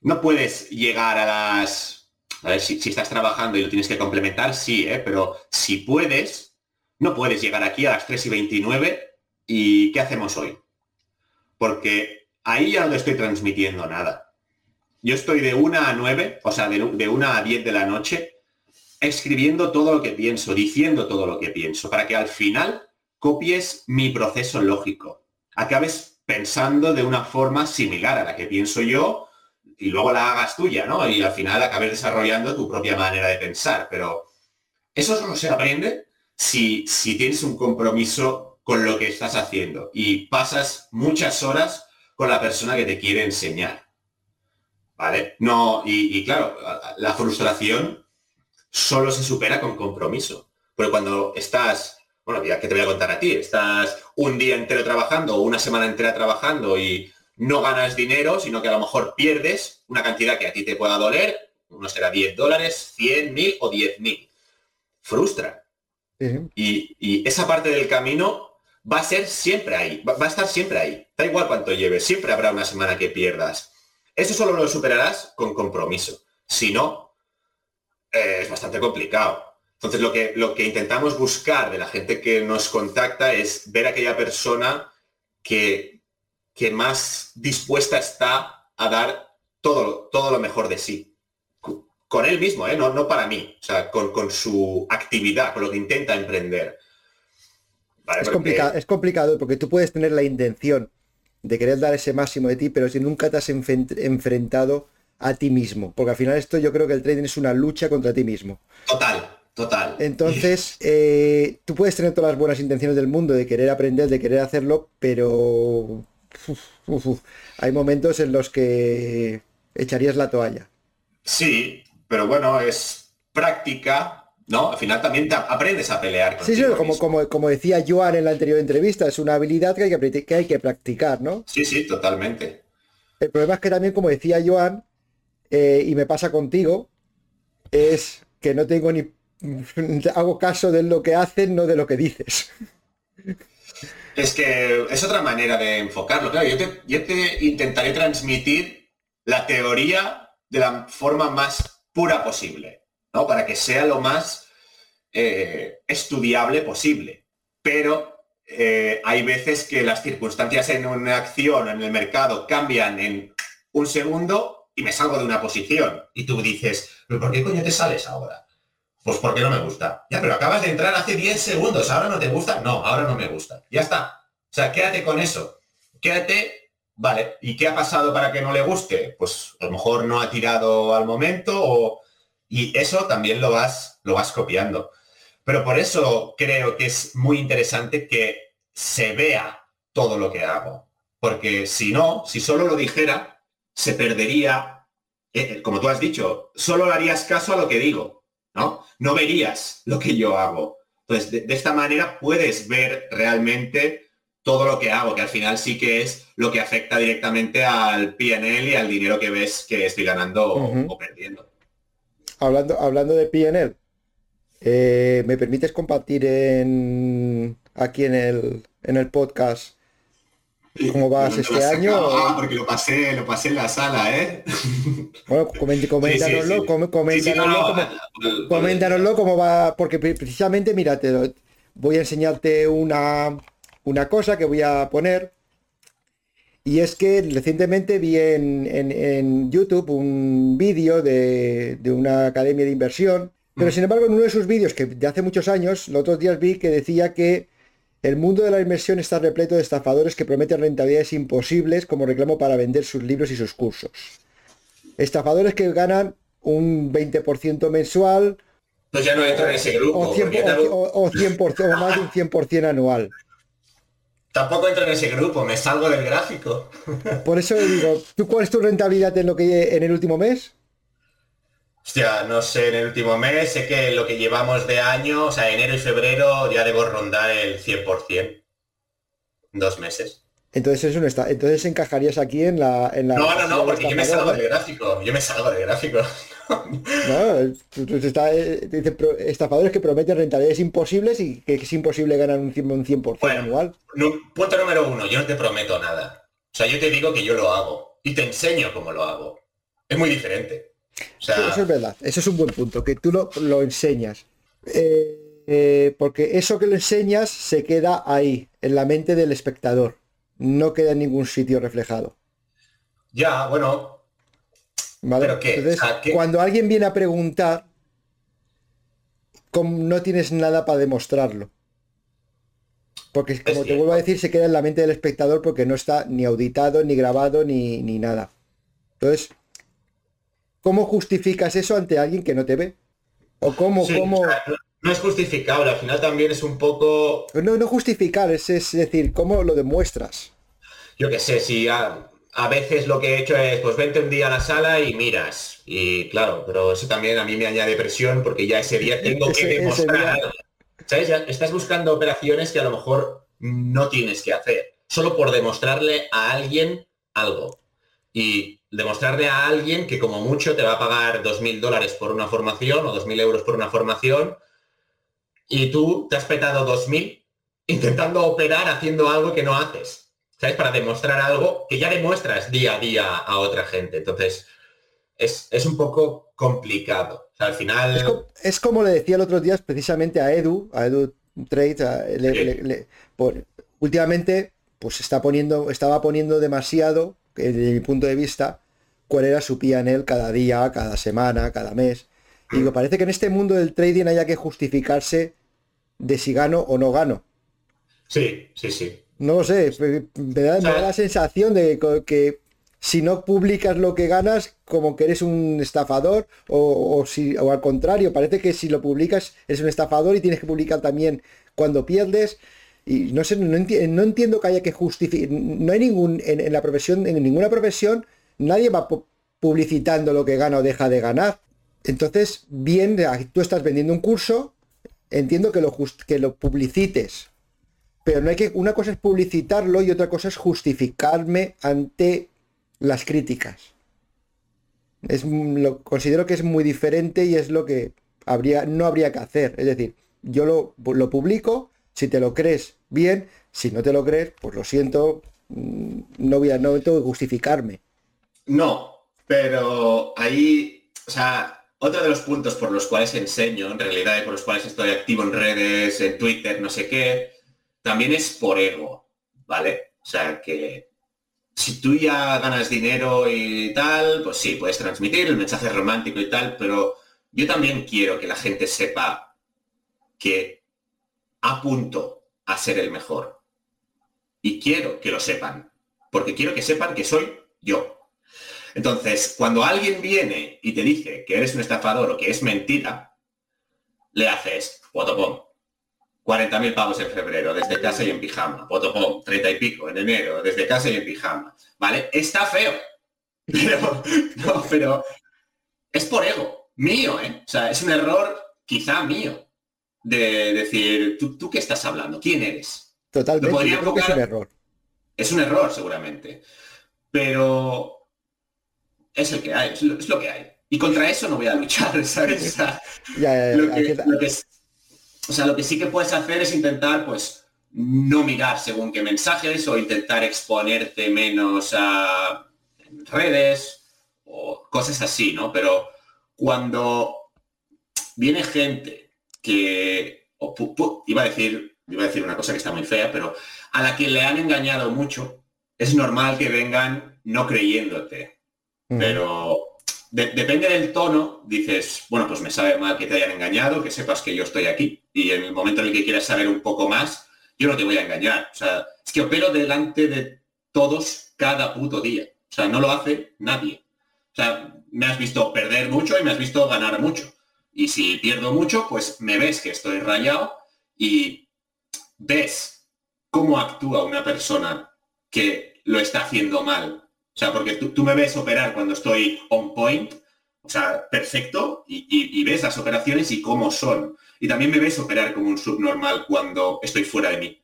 no puedes llegar a las... A ver, si, estás trabajando y lo tienes que complementar, sí, ¿eh? pero si puedes, no puedes llegar aquí a las 3 y 29 ¿Y qué hacemos hoy? Porque ahí ya no estoy transmitiendo nada. Yo estoy de una a nueve, o sea, de, de una a diez de la noche, escribiendo todo lo que pienso, diciendo todo lo que pienso, para que al final copies mi proceso lógico. Acabes pensando de una forma similar a la que pienso yo y luego la hagas tuya, ¿no? Y al final acabes desarrollando tu propia manera de pensar. Pero eso solo se aprende si, si tienes un compromiso con lo que estás haciendo y pasas muchas horas con la persona que te quiere enseñar. ¿Vale? No, y, claro, la frustración solo se supera con compromiso. Pero cuando estás, bueno, ya que te voy a contar a ti, estás un día entero trabajando o una semana entera trabajando y no ganas dinero, sino que a lo mejor pierdes una cantidad que a ti te pueda doler, uno será 10 dólares, 100 mil o 10 mil. Frustra. Y, y, esa parte del camino va a ser siempre ahí, va, a estar siempre ahí. Da igual cuánto lleves, siempre habrá una semana que pierdas. Eso solo lo superarás con compromiso. Si no, eh, es bastante complicado. Entonces lo que, lo que intentamos buscar de la gente que nos contacta es ver a aquella persona que, que más dispuesta está a dar todo, todo lo mejor de sí. Con él mismo, ¿eh? no, no para mí, o sea, con, con su actividad, con lo que intenta emprender es, complicado, es complicado porque tú puedes tener la intención de querer dar ese máximo de ti, pero si nunca te has enfrentado a ti mismo. Porque al final esto yo creo que el trading es una lucha contra ti mismo. Total, total. Entonces, eh, tú puedes tener todas las buenas intenciones del mundo de querer aprender, de querer hacerlo, pero hay momentos en los que echarías la toalla. Sí, pero bueno, es práctica, ¿no? Al final también te aprendes a pelear. Sí, sí, como, como, como, decía Joan en la anterior entrevista, es una habilidad que hay que, que hay que practicar, ¿no? Sí, sí, totalmente. El problema es que también, como decía Joan, eh, y me pasa contigo, es que no tengo ni... hago caso de lo que hacen, no de lo que dices. Es que es otra manera de enfocarlo. Claro, yo te, yo te intentaré transmitir la teoría de la forma más pura posible. ¿No? Para que sea lo más eh, estudiable posible. Pero eh, hay veces que las circunstancias en una acción en el mercado cambian en un segundo y me salgo de una posición. Y tú dices, ¿pero por qué coño te sales ahora? Pues porque no me gusta. Ya, pero acabas de entrar hace 10 segundos, ¿ahora no te gusta? No, ahora no me gusta. Ya está. O sea, quédate con eso. Quédate, vale, ¿y qué ha pasado para que no le guste? Pues a lo mejor no ha tirado al momento o... Y eso también lo vas, lo vas copiando. Pero por eso creo que es muy interesante que se vea todo lo que hago. Porque si no, si solo lo dijera, se perdería, eh, como tú has dicho, solo le harías caso a lo que digo, ¿no? No verías lo que yo hago. Entonces, de, esta manera puedes ver realmente todo lo que hago, que al final sí que es lo que afecta directamente al PNL y al dinero que ves que estoy ganando o perdiendo. Hablando, hablando de PNL, eh, ¿Me permites compartir en, aquí en el, en el podcast cómo vas este año? Ah, porque lo pasé, lo pasé en la sala, ¿eh? Bueno, coméntanoslo, coméntanoslo, cómo va, porque precisamente, mírate, voy a enseñarte una, una cosa que voy a poner. Y es que recientemente vi en, en, YouTube un vídeo de, de, una academia de inversión pero sin embargo, en uno de sus vídeos, que de hace muchos años, los otros días vi que decía que el mundo de la inversión está repleto de estafadores que prometen rentabilidades imposibles como reclamo para vender sus libros y sus cursos. Estafadores que ganan un 20% mensual. Pues ya no entro en ese grupo. O, 100%, o, 100%, o más de un 100% anual. Tampoco entro en ese grupo, me salgo del gráfico. Por eso digo, ¿tú cuál es tu rentabilidad en lo que en el último mes? Hostia, no sé, en el último mes sé que lo que llevamos de año, o sea, enero y febrero ya debo rondar el 100%. Dos meses. Entonces eso no está. Entonces encajarías aquí en la. En la no, no, no, porque yo me salgo del gráfico. Yo me salgo del gráfico. no, está, eh, dice, estafadores que prometen rentabilidades imposibles y que es imposible ganar un 100%, un 100 anual. punto número uno, yo no te prometo nada. O sea, yo te digo que yo lo hago y te enseño cómo lo hago. Es muy diferente eso es verdad, eso es un buen punto, que tú lo, lo enseñas. Eh, eh, porque eso que le enseñas se queda ahí, en la mente del espectador. No queda en ningún sitio reflejado. Ya, bueno. ¿Vale? Entonces, cuando alguien viene a preguntar, no tienes nada para demostrarlo. Porque como te vuelvo a decir, se queda en la mente del espectador porque no está ni auditado, ni grabado, ni, ni nada. Entonces, ¿Cómo justificas eso ante alguien que no te ve? ¿O cómo, cómo... No es justificable, al final también es un poco... No, no justificar, es, decir, ¿cómo lo demuestras? Yo qué sé, si a, veces lo que he hecho es, pues vente un día a la sala y miras. Y claro, pero eso también a mí me añade presión porque ya ese día tengo que demostrar. ¿Sabes? estás buscando operaciones que a lo mejor no tienes que hacer, solo por demostrarle a alguien algo. Y demostrarle a alguien que como mucho te va a pagar 2.000 dólares por una formación o 2.000 euros por una formación y tú te has petado 2.000 intentando operar haciendo algo que no haces. ¿Sabes? Para demostrar algo que ya demuestras día a día a otra gente. Entonces, es, un poco complicado. al final... Es, como le decía el otro día precisamente a Edu, a Edu Trade, últimamente pues está poniendo, estaba poniendo demasiado desde mi punto de vista, cuál era su él cada día, cada semana, cada mes. Y digo, parece que en este mundo del trading haya que justificarse de si gano o no gano. Sí, sí, sí. No lo sé, me da, la sensación de que si no publicas lo que ganas, como que eres un estafador, o, si, o al contrario, parece que si lo publicas eres un estafador y tienes que publicar también cuando pierdes. Y no sé, no, entiendo que haya que justificar. No hay ningún, en, la profesión, en ninguna profesión, nadie va publicitando lo que gana o deja de ganar. Entonces, bien, tú estás vendiendo un curso, entiendo que lo, que lo publicites. Pero no hay que. Una cosa es publicitarlo y otra cosa es justificarme ante las críticas. Es, lo considero que es muy diferente y es lo que habría, no habría que hacer. Es decir, yo lo, lo publico, si te lo crees, bien, si no te lo crees, pues lo siento, mm, no voy a, no tengo que justificarme. No, pero ahí, o sea, otro de los puntos por los cuales enseño, en realidad, y por los cuales estoy activo en redes, en Twitter, no sé qué, también es por ego, ¿vale? O sea, que si tú ya ganas dinero y tal, pues sí, puedes transmitir el mensaje romántico y tal, pero yo también quiero que la gente sepa que apunto a ser el mejor. Y quiero que lo sepan, porque quiero que sepan que soy yo. Entonces, cuando alguien viene y te dice que eres un estafador o que es mentira, le haces, potopom, 40.000 pavos en febrero, desde casa y en pijama, potopom, 30 y pico en enero, desde casa y en pijama, ¿vale? Está feo, pero, no, pero es por ego, mío, ¿eh? O sea, es un error quizá mío, de decir, ¿tú, tú qué estás hablando? ¿Quién eres? Totalmente, podría yo creo que es un error. Es un error, seguramente. Pero es el que hay, es lo, es lo que hay. Y contra eso no voy a luchar, ¿sabes? O sea, Ya, ya, ya, lo que, aquí- lo que es- o sea, lo que sí que puedes hacer es intentar, pues, no mirar según qué mensajes o intentar exponerte menos a redes o cosas así, ¿no? Pero cuando viene gente que, o pu- pu- iba a decir, iba a decir una cosa que está muy fea, pero a la que le han engañado mucho, es normal que vengan no creyéndote. Pero de- depende del tono, dices, bueno, pues me sabe mal que te hayan engañado, que sepas que yo estoy aquí. Y en el momento en el que quieras saber un poco más, yo no te voy a engañar. O sea, es que opero delante de todos cada puto día. O sea, no lo hace nadie. O sea, me has visto perder mucho y me has visto ganar mucho. Y si pierdo mucho, pues me ves que estoy rayado y ves cómo actúa una persona que lo está haciendo mal. O sea, porque tú, tú me ves operar cuando estoy on point, o sea, perfecto, y, y- y ves las operaciones y cómo son. Y también me ves operar como un subnormal cuando estoy fuera de mí.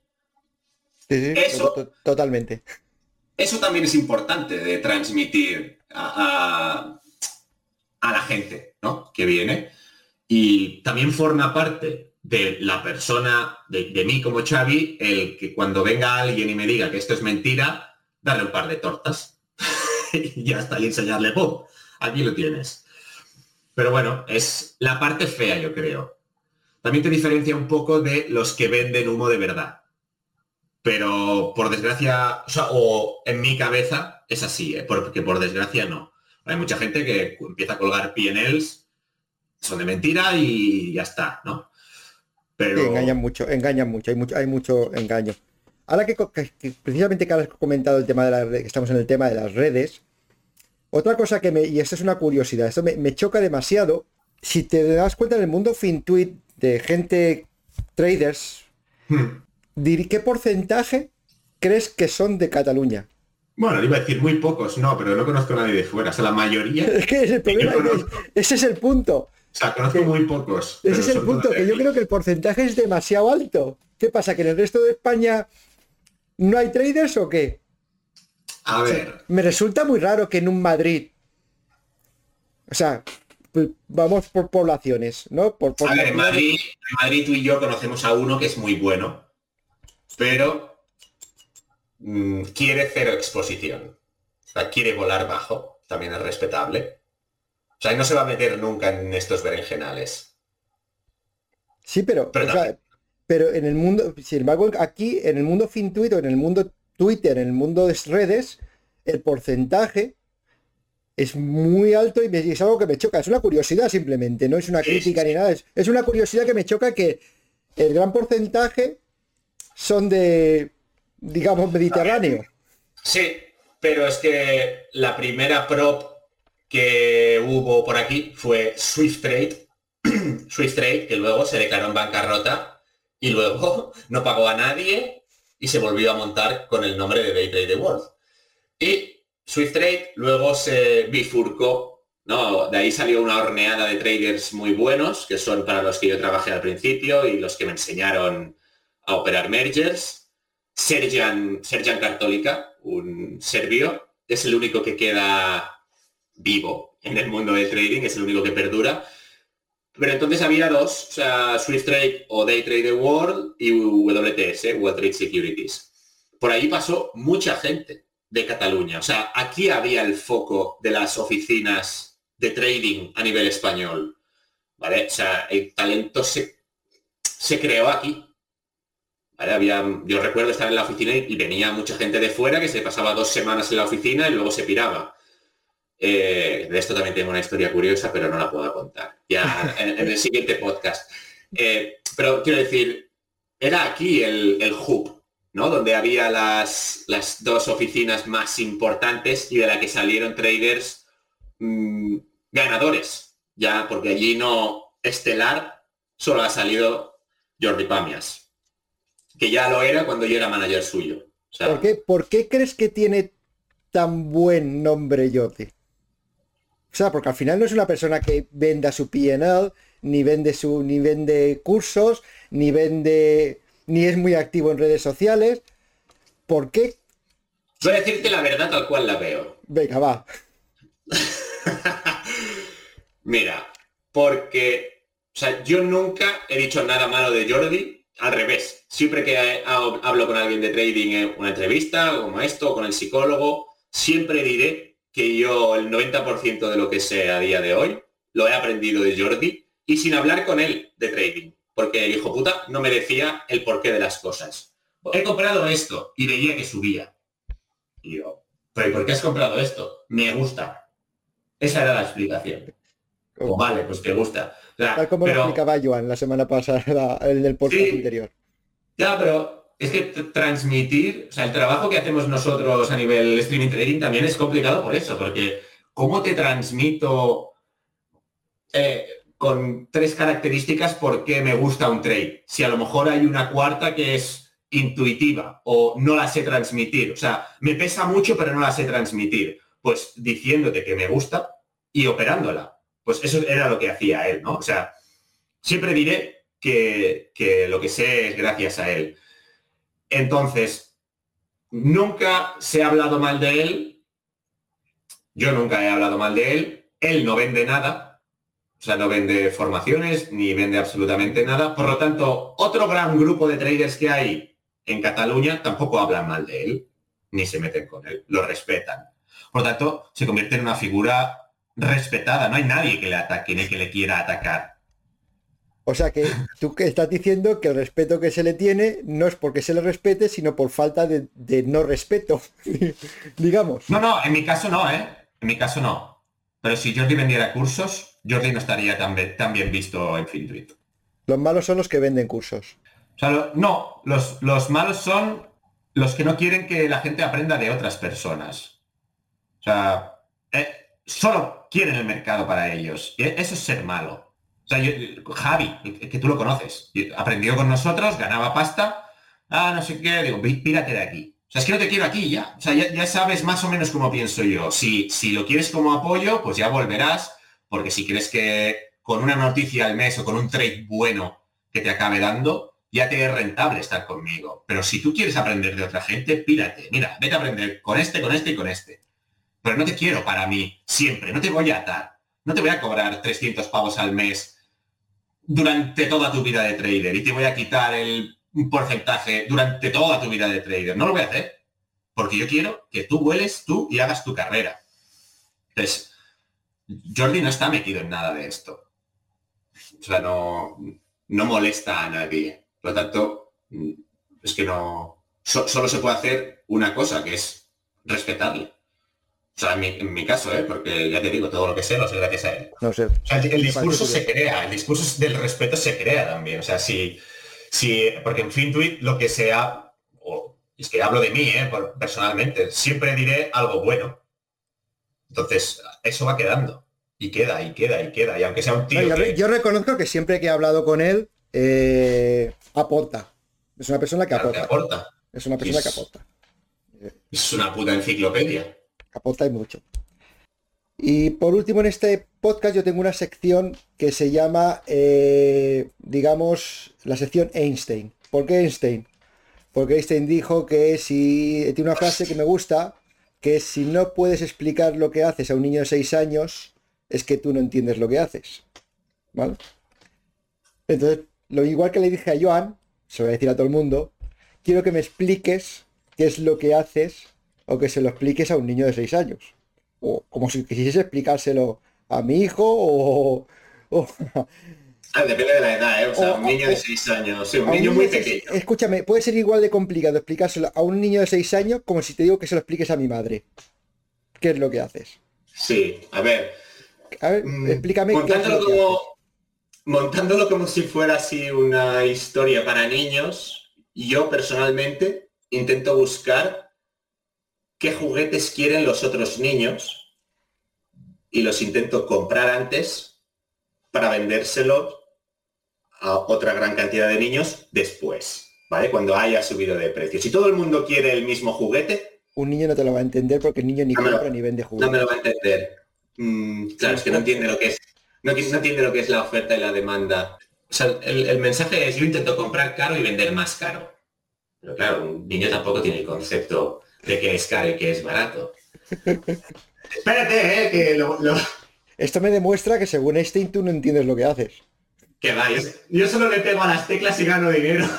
Sí, sí, eso- to- to- totalmente. Eso también es importante de transmitir a, a- a la gente ¿no? que viene. Y también forma parte de la persona, de, de mí como Xavi, el que cuando venga alguien y me diga que esto es mentira, darle un par de tortas. y ya está, y enseñarle, ¡pum! Aquí lo tienes. Pero bueno, es la parte fea, yo creo. También te diferencia un poco de los que venden humo de verdad. Pero por desgracia, o, sea, o en mi cabeza es así, ¿eh? porque por desgracia no. Hay mucha gente que empieza a colgar PNLs, son de mentira y ya está, ¿no? Pero Sí, engañan mucho, engañan mucho, hay mucho, hay mucho engaño. Ahora que, precisamente que has comentado el tema de redes, que estamos en el tema de las redes, otra cosa que me, y esto es una curiosidad, esto me, me choca demasiado, si te das cuenta en el mundo FinTweet de gente traders, Hmm. ¿qué porcentaje crees que son de Cataluña? bueno, le iba a decir muy pocos, no, pero no conozco a nadie de fuera. O sea, la mayoría, Es que es el problema, ese es el punto. o sea, conozco muy pocos. Ese es el punto, que yo creo que el porcentaje es demasiado alto. ¿Qué pasa? ¿Que en el resto de España no hay traders o qué? A ver, Me resulta muy raro que en un Madrid, o sea, pues, vamos por poblaciones, ¿no? Por, por a ver, en. Madrid, en Madrid tú y yo conocemos a uno que es muy bueno, pero mm, quiere cero exposición. O sea, quiere volar bajo, también es respetable. O sea, no se va a meter nunca en estos berenjenales. Sí, pero, Pero o sea, pero en el mundo, sin embargo, aquí, en el mundo FinTweet o en el mundo Twitter, en el mundo de redes, el porcentaje es muy alto y, es algo que me choca. Es una curiosidad simplemente, no es una crítica ni nada. Es, es una curiosidad que me choca que el gran porcentaje son de, digamos, mediterráneo. Sí, pero es que la primera prop que hubo por aquí fue Swift Trade, Swift Trade, que luego se declaró en bancarrota y luego no pagó a nadie y se volvió a montar con el nombre de Day Trade the World. Y Swift Trade luego se bifurcó, ¿no? De ahí salió una horneada de traders muy buenos, que son para los que yo trabajé al principio y los que me enseñaron a operar mergers. Serjan, Serjan Kartolika, un serbio, es el único que queda vivo en el mundo del trading, es el único que perdura. Pero entonces había dos, o sea, Swift Trade o Day Trade World y WTS, World Trade Securities. Por ahí pasó mucha gente de Cataluña. O sea, aquí había el foco de las oficinas de trading a nivel español. ¿Vale? O sea, el talento se, se creó aquí. Había, yo recuerdo estar en la oficina y, venía mucha gente de fuera que se pasaba dos semanas en la oficina y luego se piraba. Eh, de esto también tengo una historia curiosa, pero no la puedo contar. Ya en, el siguiente podcast. Eh, pero quiero decir, era aquí el, el hub, ¿no? Donde había las, las, dos oficinas más importantes y de la que salieron traders mm, ganadores. Ya, porque allí no estelar solo ha salido Jordi Pamias, que ya lo era cuando yo era manager suyo. ¿Por, qué, ¿Por qué crees que tiene tan buen nombre Jordi? O sea, porque al final no es una persona que venda su PNL, ni vende su, ni vende cursos, ni vende, ni es muy activo en redes sociales. ¿Por qué? Voy a decirte la verdad tal cual la veo. Venga, va. Mira, porque, o sea, yo nunca he dicho nada malo de Jordi, al revés. Siempre que hablo con alguien de trading en una entrevista, como esto, o con el psicólogo, siempre diré que yo el 90% de lo que sé a día de hoy lo he aprendido de Jordi y sin hablar con él de trading, porque el hijo puta no me decía el porqué de las cosas. He comprado esto y veía que subía. Y yo, ¿pero por qué has comprado esto? Me gusta. Esa era la explicación. Oh. vale, pues te gusta. Tal como lo explicaba Joan la semana pasada, el del podcast anterior. Ya, pero es que transmitir, o sea, el trabajo que hacemos nosotros a nivel streaming trading también es complicado por eso, porque ¿cómo te transmito eh, con tres características por qué me gusta un trade? Si a lo mejor hay una cuarta que es intuitiva o no la sé transmitir, o sea, me pesa mucho pero no la sé transmitir, pues diciéndote que me gusta y operándola. Pues eso era lo que hacía él, ¿no? O sea, siempre diré que, que lo que sé es gracias a él. Entonces, nunca se ha hablado mal de él. Yo nunca he hablado mal de él. Él no vende nada. O sea, no vende formaciones ni vende absolutamente nada. Por lo tanto, otro gran grupo de traders que hay en Cataluña tampoco hablan mal de él, ni se meten con él. Lo respetan. Por lo tanto, se convierte en una figura respetada. No hay nadie que le ataque ni que le quiera atacar. O sea que tú que estás diciendo que el respeto que se le tiene no es porque se le respete, sino por falta de, no respeto, digamos. No, no, en mi caso no, ¿eh? En mi caso no. Pero si Jordi vendiera cursos, Jordi no estaría tan, bien visto en Fintuit. Los malos son los que venden cursos. O sea, no, los, los malos son los que no quieren que la gente aprenda de otras personas. O sea, eh, solo quieren el mercado para ellos. Y eso es ser malo. O sea, Javi, que tú lo conoces, aprendió con nosotros, ganaba pasta, ah, no sé qué, digo, pírate de aquí. O sea, es que no te quiero aquí ya. O sea, ya, sabes más o menos cómo pienso yo. Si, si lo quieres como apoyo, pues ya volverás, porque si quieres que con una noticia al mes o con un trade bueno que te acabe dando, ya te es rentable estar conmigo. Pero si tú quieres aprender de otra gente, pírate. Mira, vete a aprender con este, con este y con este. Pero no te quiero para mí, siempre. No te voy a atar. No te voy a cobrar 300 pavos al mes durante toda tu vida de trader y te voy a quitar el porcentaje durante toda tu vida de trader. No lo voy a hacer. Porque yo quiero que tú vueles tú y hagas tu carrera. Entonces, Jordi no está metido en nada de esto. O sea, no, no molesta a nadie. Por lo tanto, es que no... solo se puede hacer una cosa, que es respetarle. O sea, en mi, caso, ¿eh? porque ya te digo, todo lo que sé lo sé gracias a él. No sé. O sea, el, discurso se crea, el discurso del respeto se crea también. O sea, si, si porque en FinTweet lo que sea, o es que hablo de mí, ¿eh? personalmente, siempre diré algo bueno. Entonces, eso va quedando. Y queda, y queda, y queda. Y aunque sea un tío. yo, reconozco que siempre que he hablado con él, eh, aporta. Es una persona que aporta. aporta. Es una persona que aporta. Es una puta enciclopedia aporta mucho. Y por último en este podcast yo tengo una sección que se llama, eh, digamos, la sección Einstein. ¿Por qué Einstein? Porque Einstein dijo que si, tiene una frase que me gusta, que si no puedes explicar lo que haces a un niño de 6 años, es que tú no entiendes lo que haces. ¿Vale? Entonces, lo igual que le dije a Joan, se lo voy a decir a todo el mundo, quiero que me expliques qué es lo que haces o que se lo expliques a un niño de 6 años. O como si quisiese explicárselo a mi hijo o, Ah, depende de la edad, ¿eh? O sea, un niño de 6 años, sí, un niño muy pequeño. escúchame, puede ser igual de complicado explicárselo a un niño de 6 años como si te digo que se lo expliques a mi madre. ¿Qué es lo que haces? Sí, a ver. A ver, mm, explícame. Montándolo, como, montándolo como si fuera así una historia para niños, yo personalmente intento buscar qué juguetes quieren los otros niños y los intento comprar antes para vendérselos a otra gran cantidad de niños después, ¿vale? Cuando haya subido de precio. Si todo el mundo quiere el mismo juguete... Un niño no te lo va a entender porque el niño ni compra ni vende juguetes. No me lo va a entender. Mm, claro, es que no entiende lo que es. No, entiende lo que es la oferta y la demanda. O sea, el, mensaje es yo intento comprar caro y vender más caro. Pero claro, un niño tampoco tiene el concepto de que es caro y que es barato. Espérate, eh, que lo, Esto me demuestra que según Einstein tú no entiendes lo que haces. Que vais. Yo solo le pego a las teclas y gano dinero.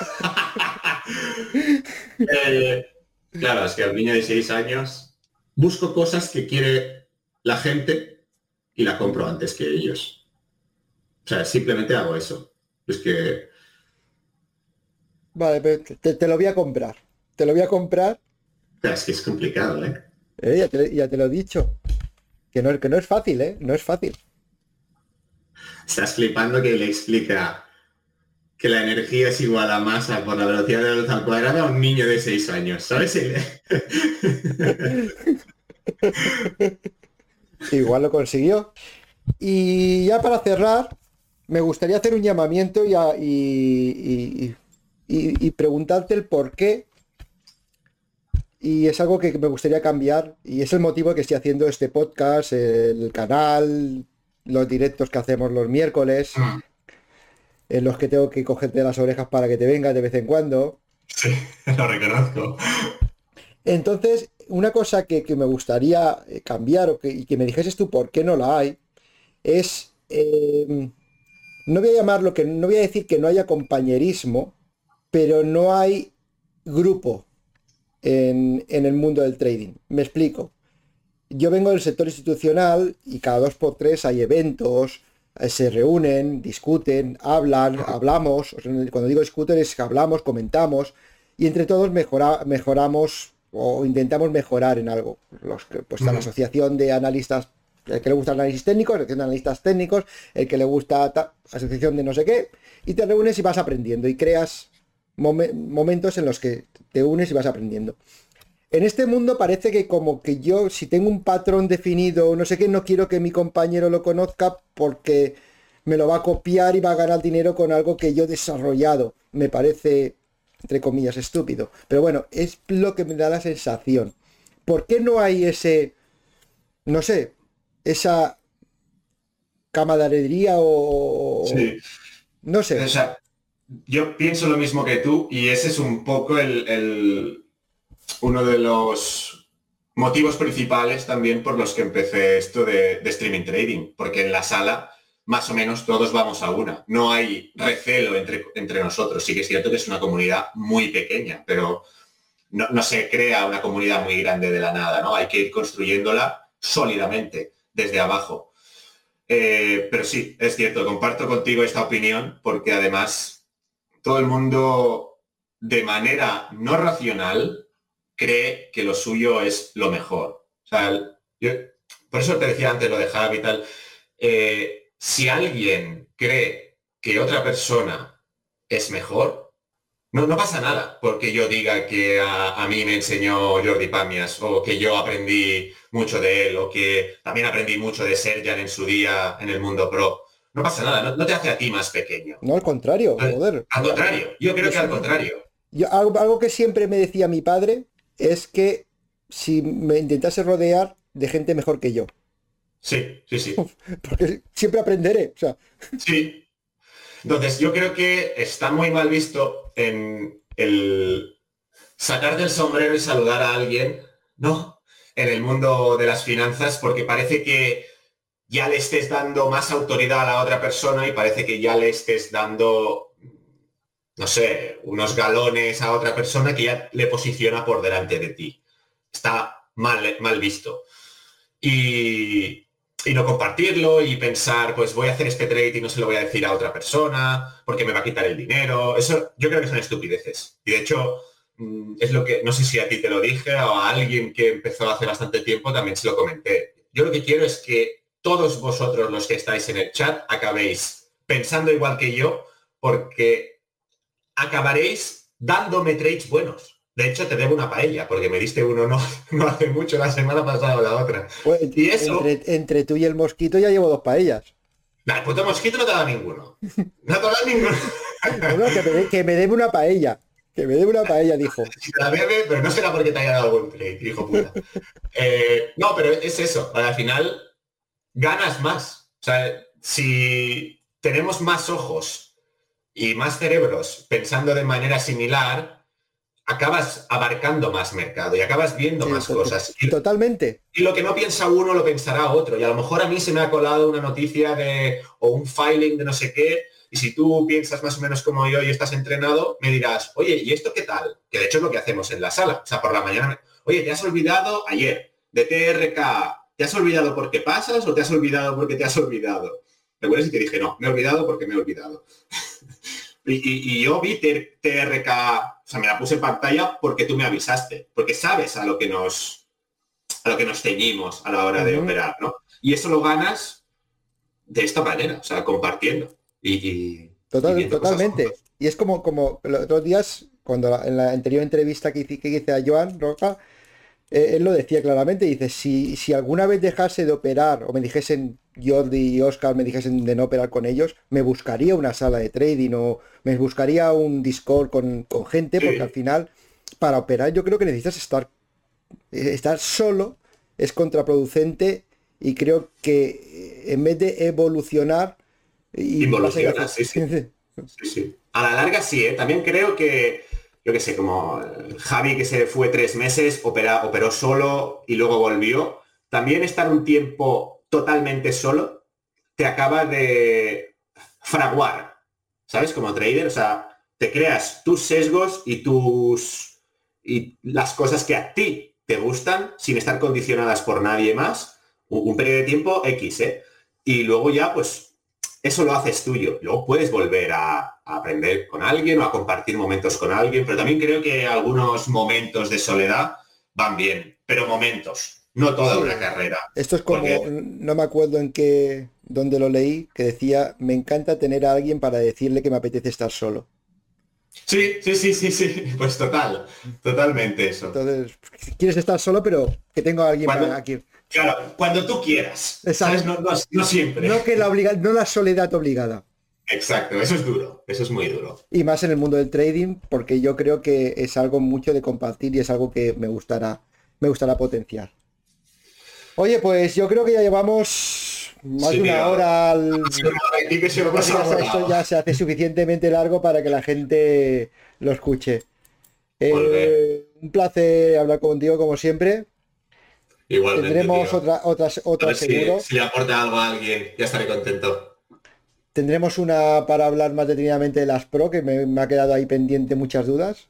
Eh, claro, es que al niño de 6 años busco cosas que quiere la gente y la compro antes que ellos. O sea, simplemente hago eso. Es que... Vale, te, lo voy a comprar. Te lo voy a comprar. Es que es complicado, ¿eh? eh ya, te, ya, te, lo he dicho. Que no, que no es fácil, ¿eh? No es fácil. Estás flipando que le explica que la energía es igual a masa por la velocidad de la luz al cuadrado a un niño de 6 años, ¿sabes? Igual lo consiguió. Y ya para cerrar, me gustaría hacer un llamamiento y, y, preguntarte el por qué. Y es algo que me gustaría cambiar. Y es el motivo que estoy haciendo este podcast, el canal, los directos que hacemos los miércoles. Mm. En los que tengo que cogerte las orejas para que te vengas de vez en cuando. Sí, lo reconozco. Entonces, una cosa que, me gustaría eh, cambiar o que, y que me dijeses tú por qué no la hay, es, em, no voy a llamarlo que, no voy a decir que no haya compañerismo, pero no hay grupo en, en el mundo del trading. Me explico. Yo vengo del sector institucional y cada dos por tres hay eventos, eh, se reúnen, discuten, hablan, hablamos. Cuando digo discuten es que hablamos, comentamos y entre todos mejoramos o intentamos mejorar en algo. Los, pues está la asociación de analistas, el que le gusta análisis técnico, asociación de analistas técnicos, el que le gusta asociación de no sé qué, y te reúnes y vas aprendiendo y creas momentos en los que te unes y vas aprendiendo. En este mundo parece que como que yo, si tengo un patrón definido, no sé qué, no quiero que mi compañero lo conozca porque me lo va a copiar y va a ganar dinero con algo que yo he desarrollado. Me parece entre comillas, estúpido. Pero bueno, es lo que me da la sensación. ¿Por qué no hay ese, no sé, esa camaradería o... Sí. No sé. O sea, yo pienso lo mismo que tú y ese es un poco el, uno de los motivos principales también por los que empecé esto de, streaming trading, porque en la sala más o menos todos vamos a una. No hay recelo entre, entre nosotros. Sí que es cierto que es una comunidad muy pequeña, pero no, se crea una comunidad muy grande de la nada, ¿no? Hay que ir construyéndola sólidamente desde abajo. Eh, pero sí, es cierto, comparto contigo esta opinión porque además todo el mundo de manera no racional cree que lo suyo es lo mejor. O sea, por eso te decía antes lo de Javi y tal. Eh, si alguien cree que otra persona es mejor, no, no pasa nada porque yo diga que a, mí me enseñó Jordi Pamias o que yo aprendí mucho de él o que también aprendí mucho de Serjan en su día en el mundo pro. No pasa nada, no, te hace a ti más pequeño. No, al contrario, joder. Al, contrario, yo creo que al contrario. Yo, algo, algo que siempre me decía mi padre es que si me intentase rodear de gente mejor que yo. Sí, sí, sí. Porque siempre aprenderé. O sea. Sí. Entonces, yo creo que está muy mal visto en el sacar del sombrero y saludar a alguien, ¿no? En el mundo de las finanzas, porque parece que ya le estés dando más autoridad a la otra persona y parece que ya le estés dando, no sé, unos galones a otra persona que ya le posiciona por delante de ti. Está mal, mal visto. Y, y no compartirlo y pensar, pues voy a hacer este trade y no se lo voy a decir a otra persona porque me va a quitar el dinero. Eso yo creo que son estupideces. Y de hecho, mm, es lo que, no sé si a ti te lo dije o a alguien que empezó hace bastante tiempo también se lo comenté. Yo lo que quiero es que todos vosotros los que estáis en el chat acabéis pensando igual que yo porque acabaréis dándome trades buenos. De hecho, te debo una paella, porque me diste uno no, no hace mucho, la semana pasada o la otra. Pues, y eso... Entre, tú y el mosquito ya llevo dos paellas. el puto mosquito no te da ninguno. No te da ninguno. que, me, debe una paella. Que me debe una paella, dijo. La debe, pero no será porque te haya dado algún trade, hijo puta. Eh, no, pero es eso. Al final ganas más. O sea, si tenemos más ojos y más cerebros pensando de manera similar, acabas abarcando más mercado y acabas viendo más cosas. Y, totalmente. Y lo que no piensa uno lo pensará otro. Y a lo mejor a mí se me ha colado una noticia de o un filing de no sé qué. Y si tú piensas más o menos como yo y estás entrenado, me dirás, oye, ¿y esto qué tal? Que de hecho es lo que hacemos en la sala. O sea, por la mañana, oye, ¿te has olvidado ayer de TRK? ¿Te has olvidado porque pasas o te has olvidado porque te has olvidado? ¿Te acuerdas? Y te dije, no, me he olvidado porque me he olvidado. y, y, yo vi TRK o sea, me la puse en pantalla porque tú me avisaste, porque sabes a lo que nos a lo que nos ceñimos a la hora de operar, ¿no? Y eso lo ganas de esta manera, o sea, compartiendo. Y, totalmente. Y es como, como los otros días, cuando en la anterior entrevista que hice, que hice a Joan Roca, él lo decía claramente, dice, si, si alguna vez dejase de operar o me dijesen Jordi y Oscar me dijesen de no operar con ellos, me buscaría una sala de trading o me buscaría un Discord con, gente, porque al final, para operar yo creo que necesitas estar, eh, estar solo, es contraproducente y creo que eh, en vez de evolucionar... Y A la larga sí, también creo que yo qué sé, como Javi que se fue tres meses, operó solo y luego volvió. También estar un tiempo totalmente solo te acaba de fraguar, ¿sabes? Como trader, o sea, te creas tus sesgos y tus y las cosas que a ti te gustan sin estar condicionadas por nadie más, un, periodo de tiempo X, ¿eh? Y luego ya, pues, eso lo haces tuyo. Luego puedes volver a, aprender con alguien o a compartir momentos con alguien, pero también creo que algunos momentos de soledad van bien, pero momentos, no toda una carrera. Esto es como, no me acuerdo en qué, donde lo leí, que decía, me encanta tener a alguien para decirle que me apetece estar solo. Sí, sí, sí, sí, sí, pues total, totalmente eso. Entonces, quieres estar solo, pero que tengo a alguien para aquí. Claro, cuando tú quieras. No, siempre. No, que la obliga no la soledad obligada. Exacto, eso es duro, eso es muy duro. Y más en el mundo del trading, porque yo creo que es algo mucho de compartir y es algo que me gustará, me gustará potenciar. Oye, pues yo creo que ya llevamos más de una hora al... Esto ya se hace suficientemente largo para que la gente lo escuche. Eh, un placer hablar contigo como siempre. Igualmente. Tendremos otra, otras, otras seguro. Si, le aporta algo a alguien, ya estaré contento. Tendremos una para hablar más detenidamente de las Pro, que me, ha quedado ahí pendiente muchas dudas.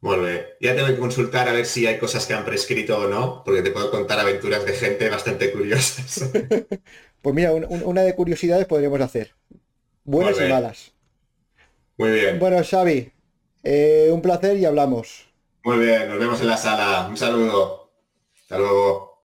Bueno, ya tengo que consultar a ver si hay cosas que han prescrito o no, porque te puedo contar aventuras de gente bastante curiosas. pues mira, una de curiosidades podríamos hacer. Buenas y malas. Muy bien. Bueno, Xavi, eh, un placer y hablamos. Muy bien, nos vemos en la sala. Un saludo. Hasta luego.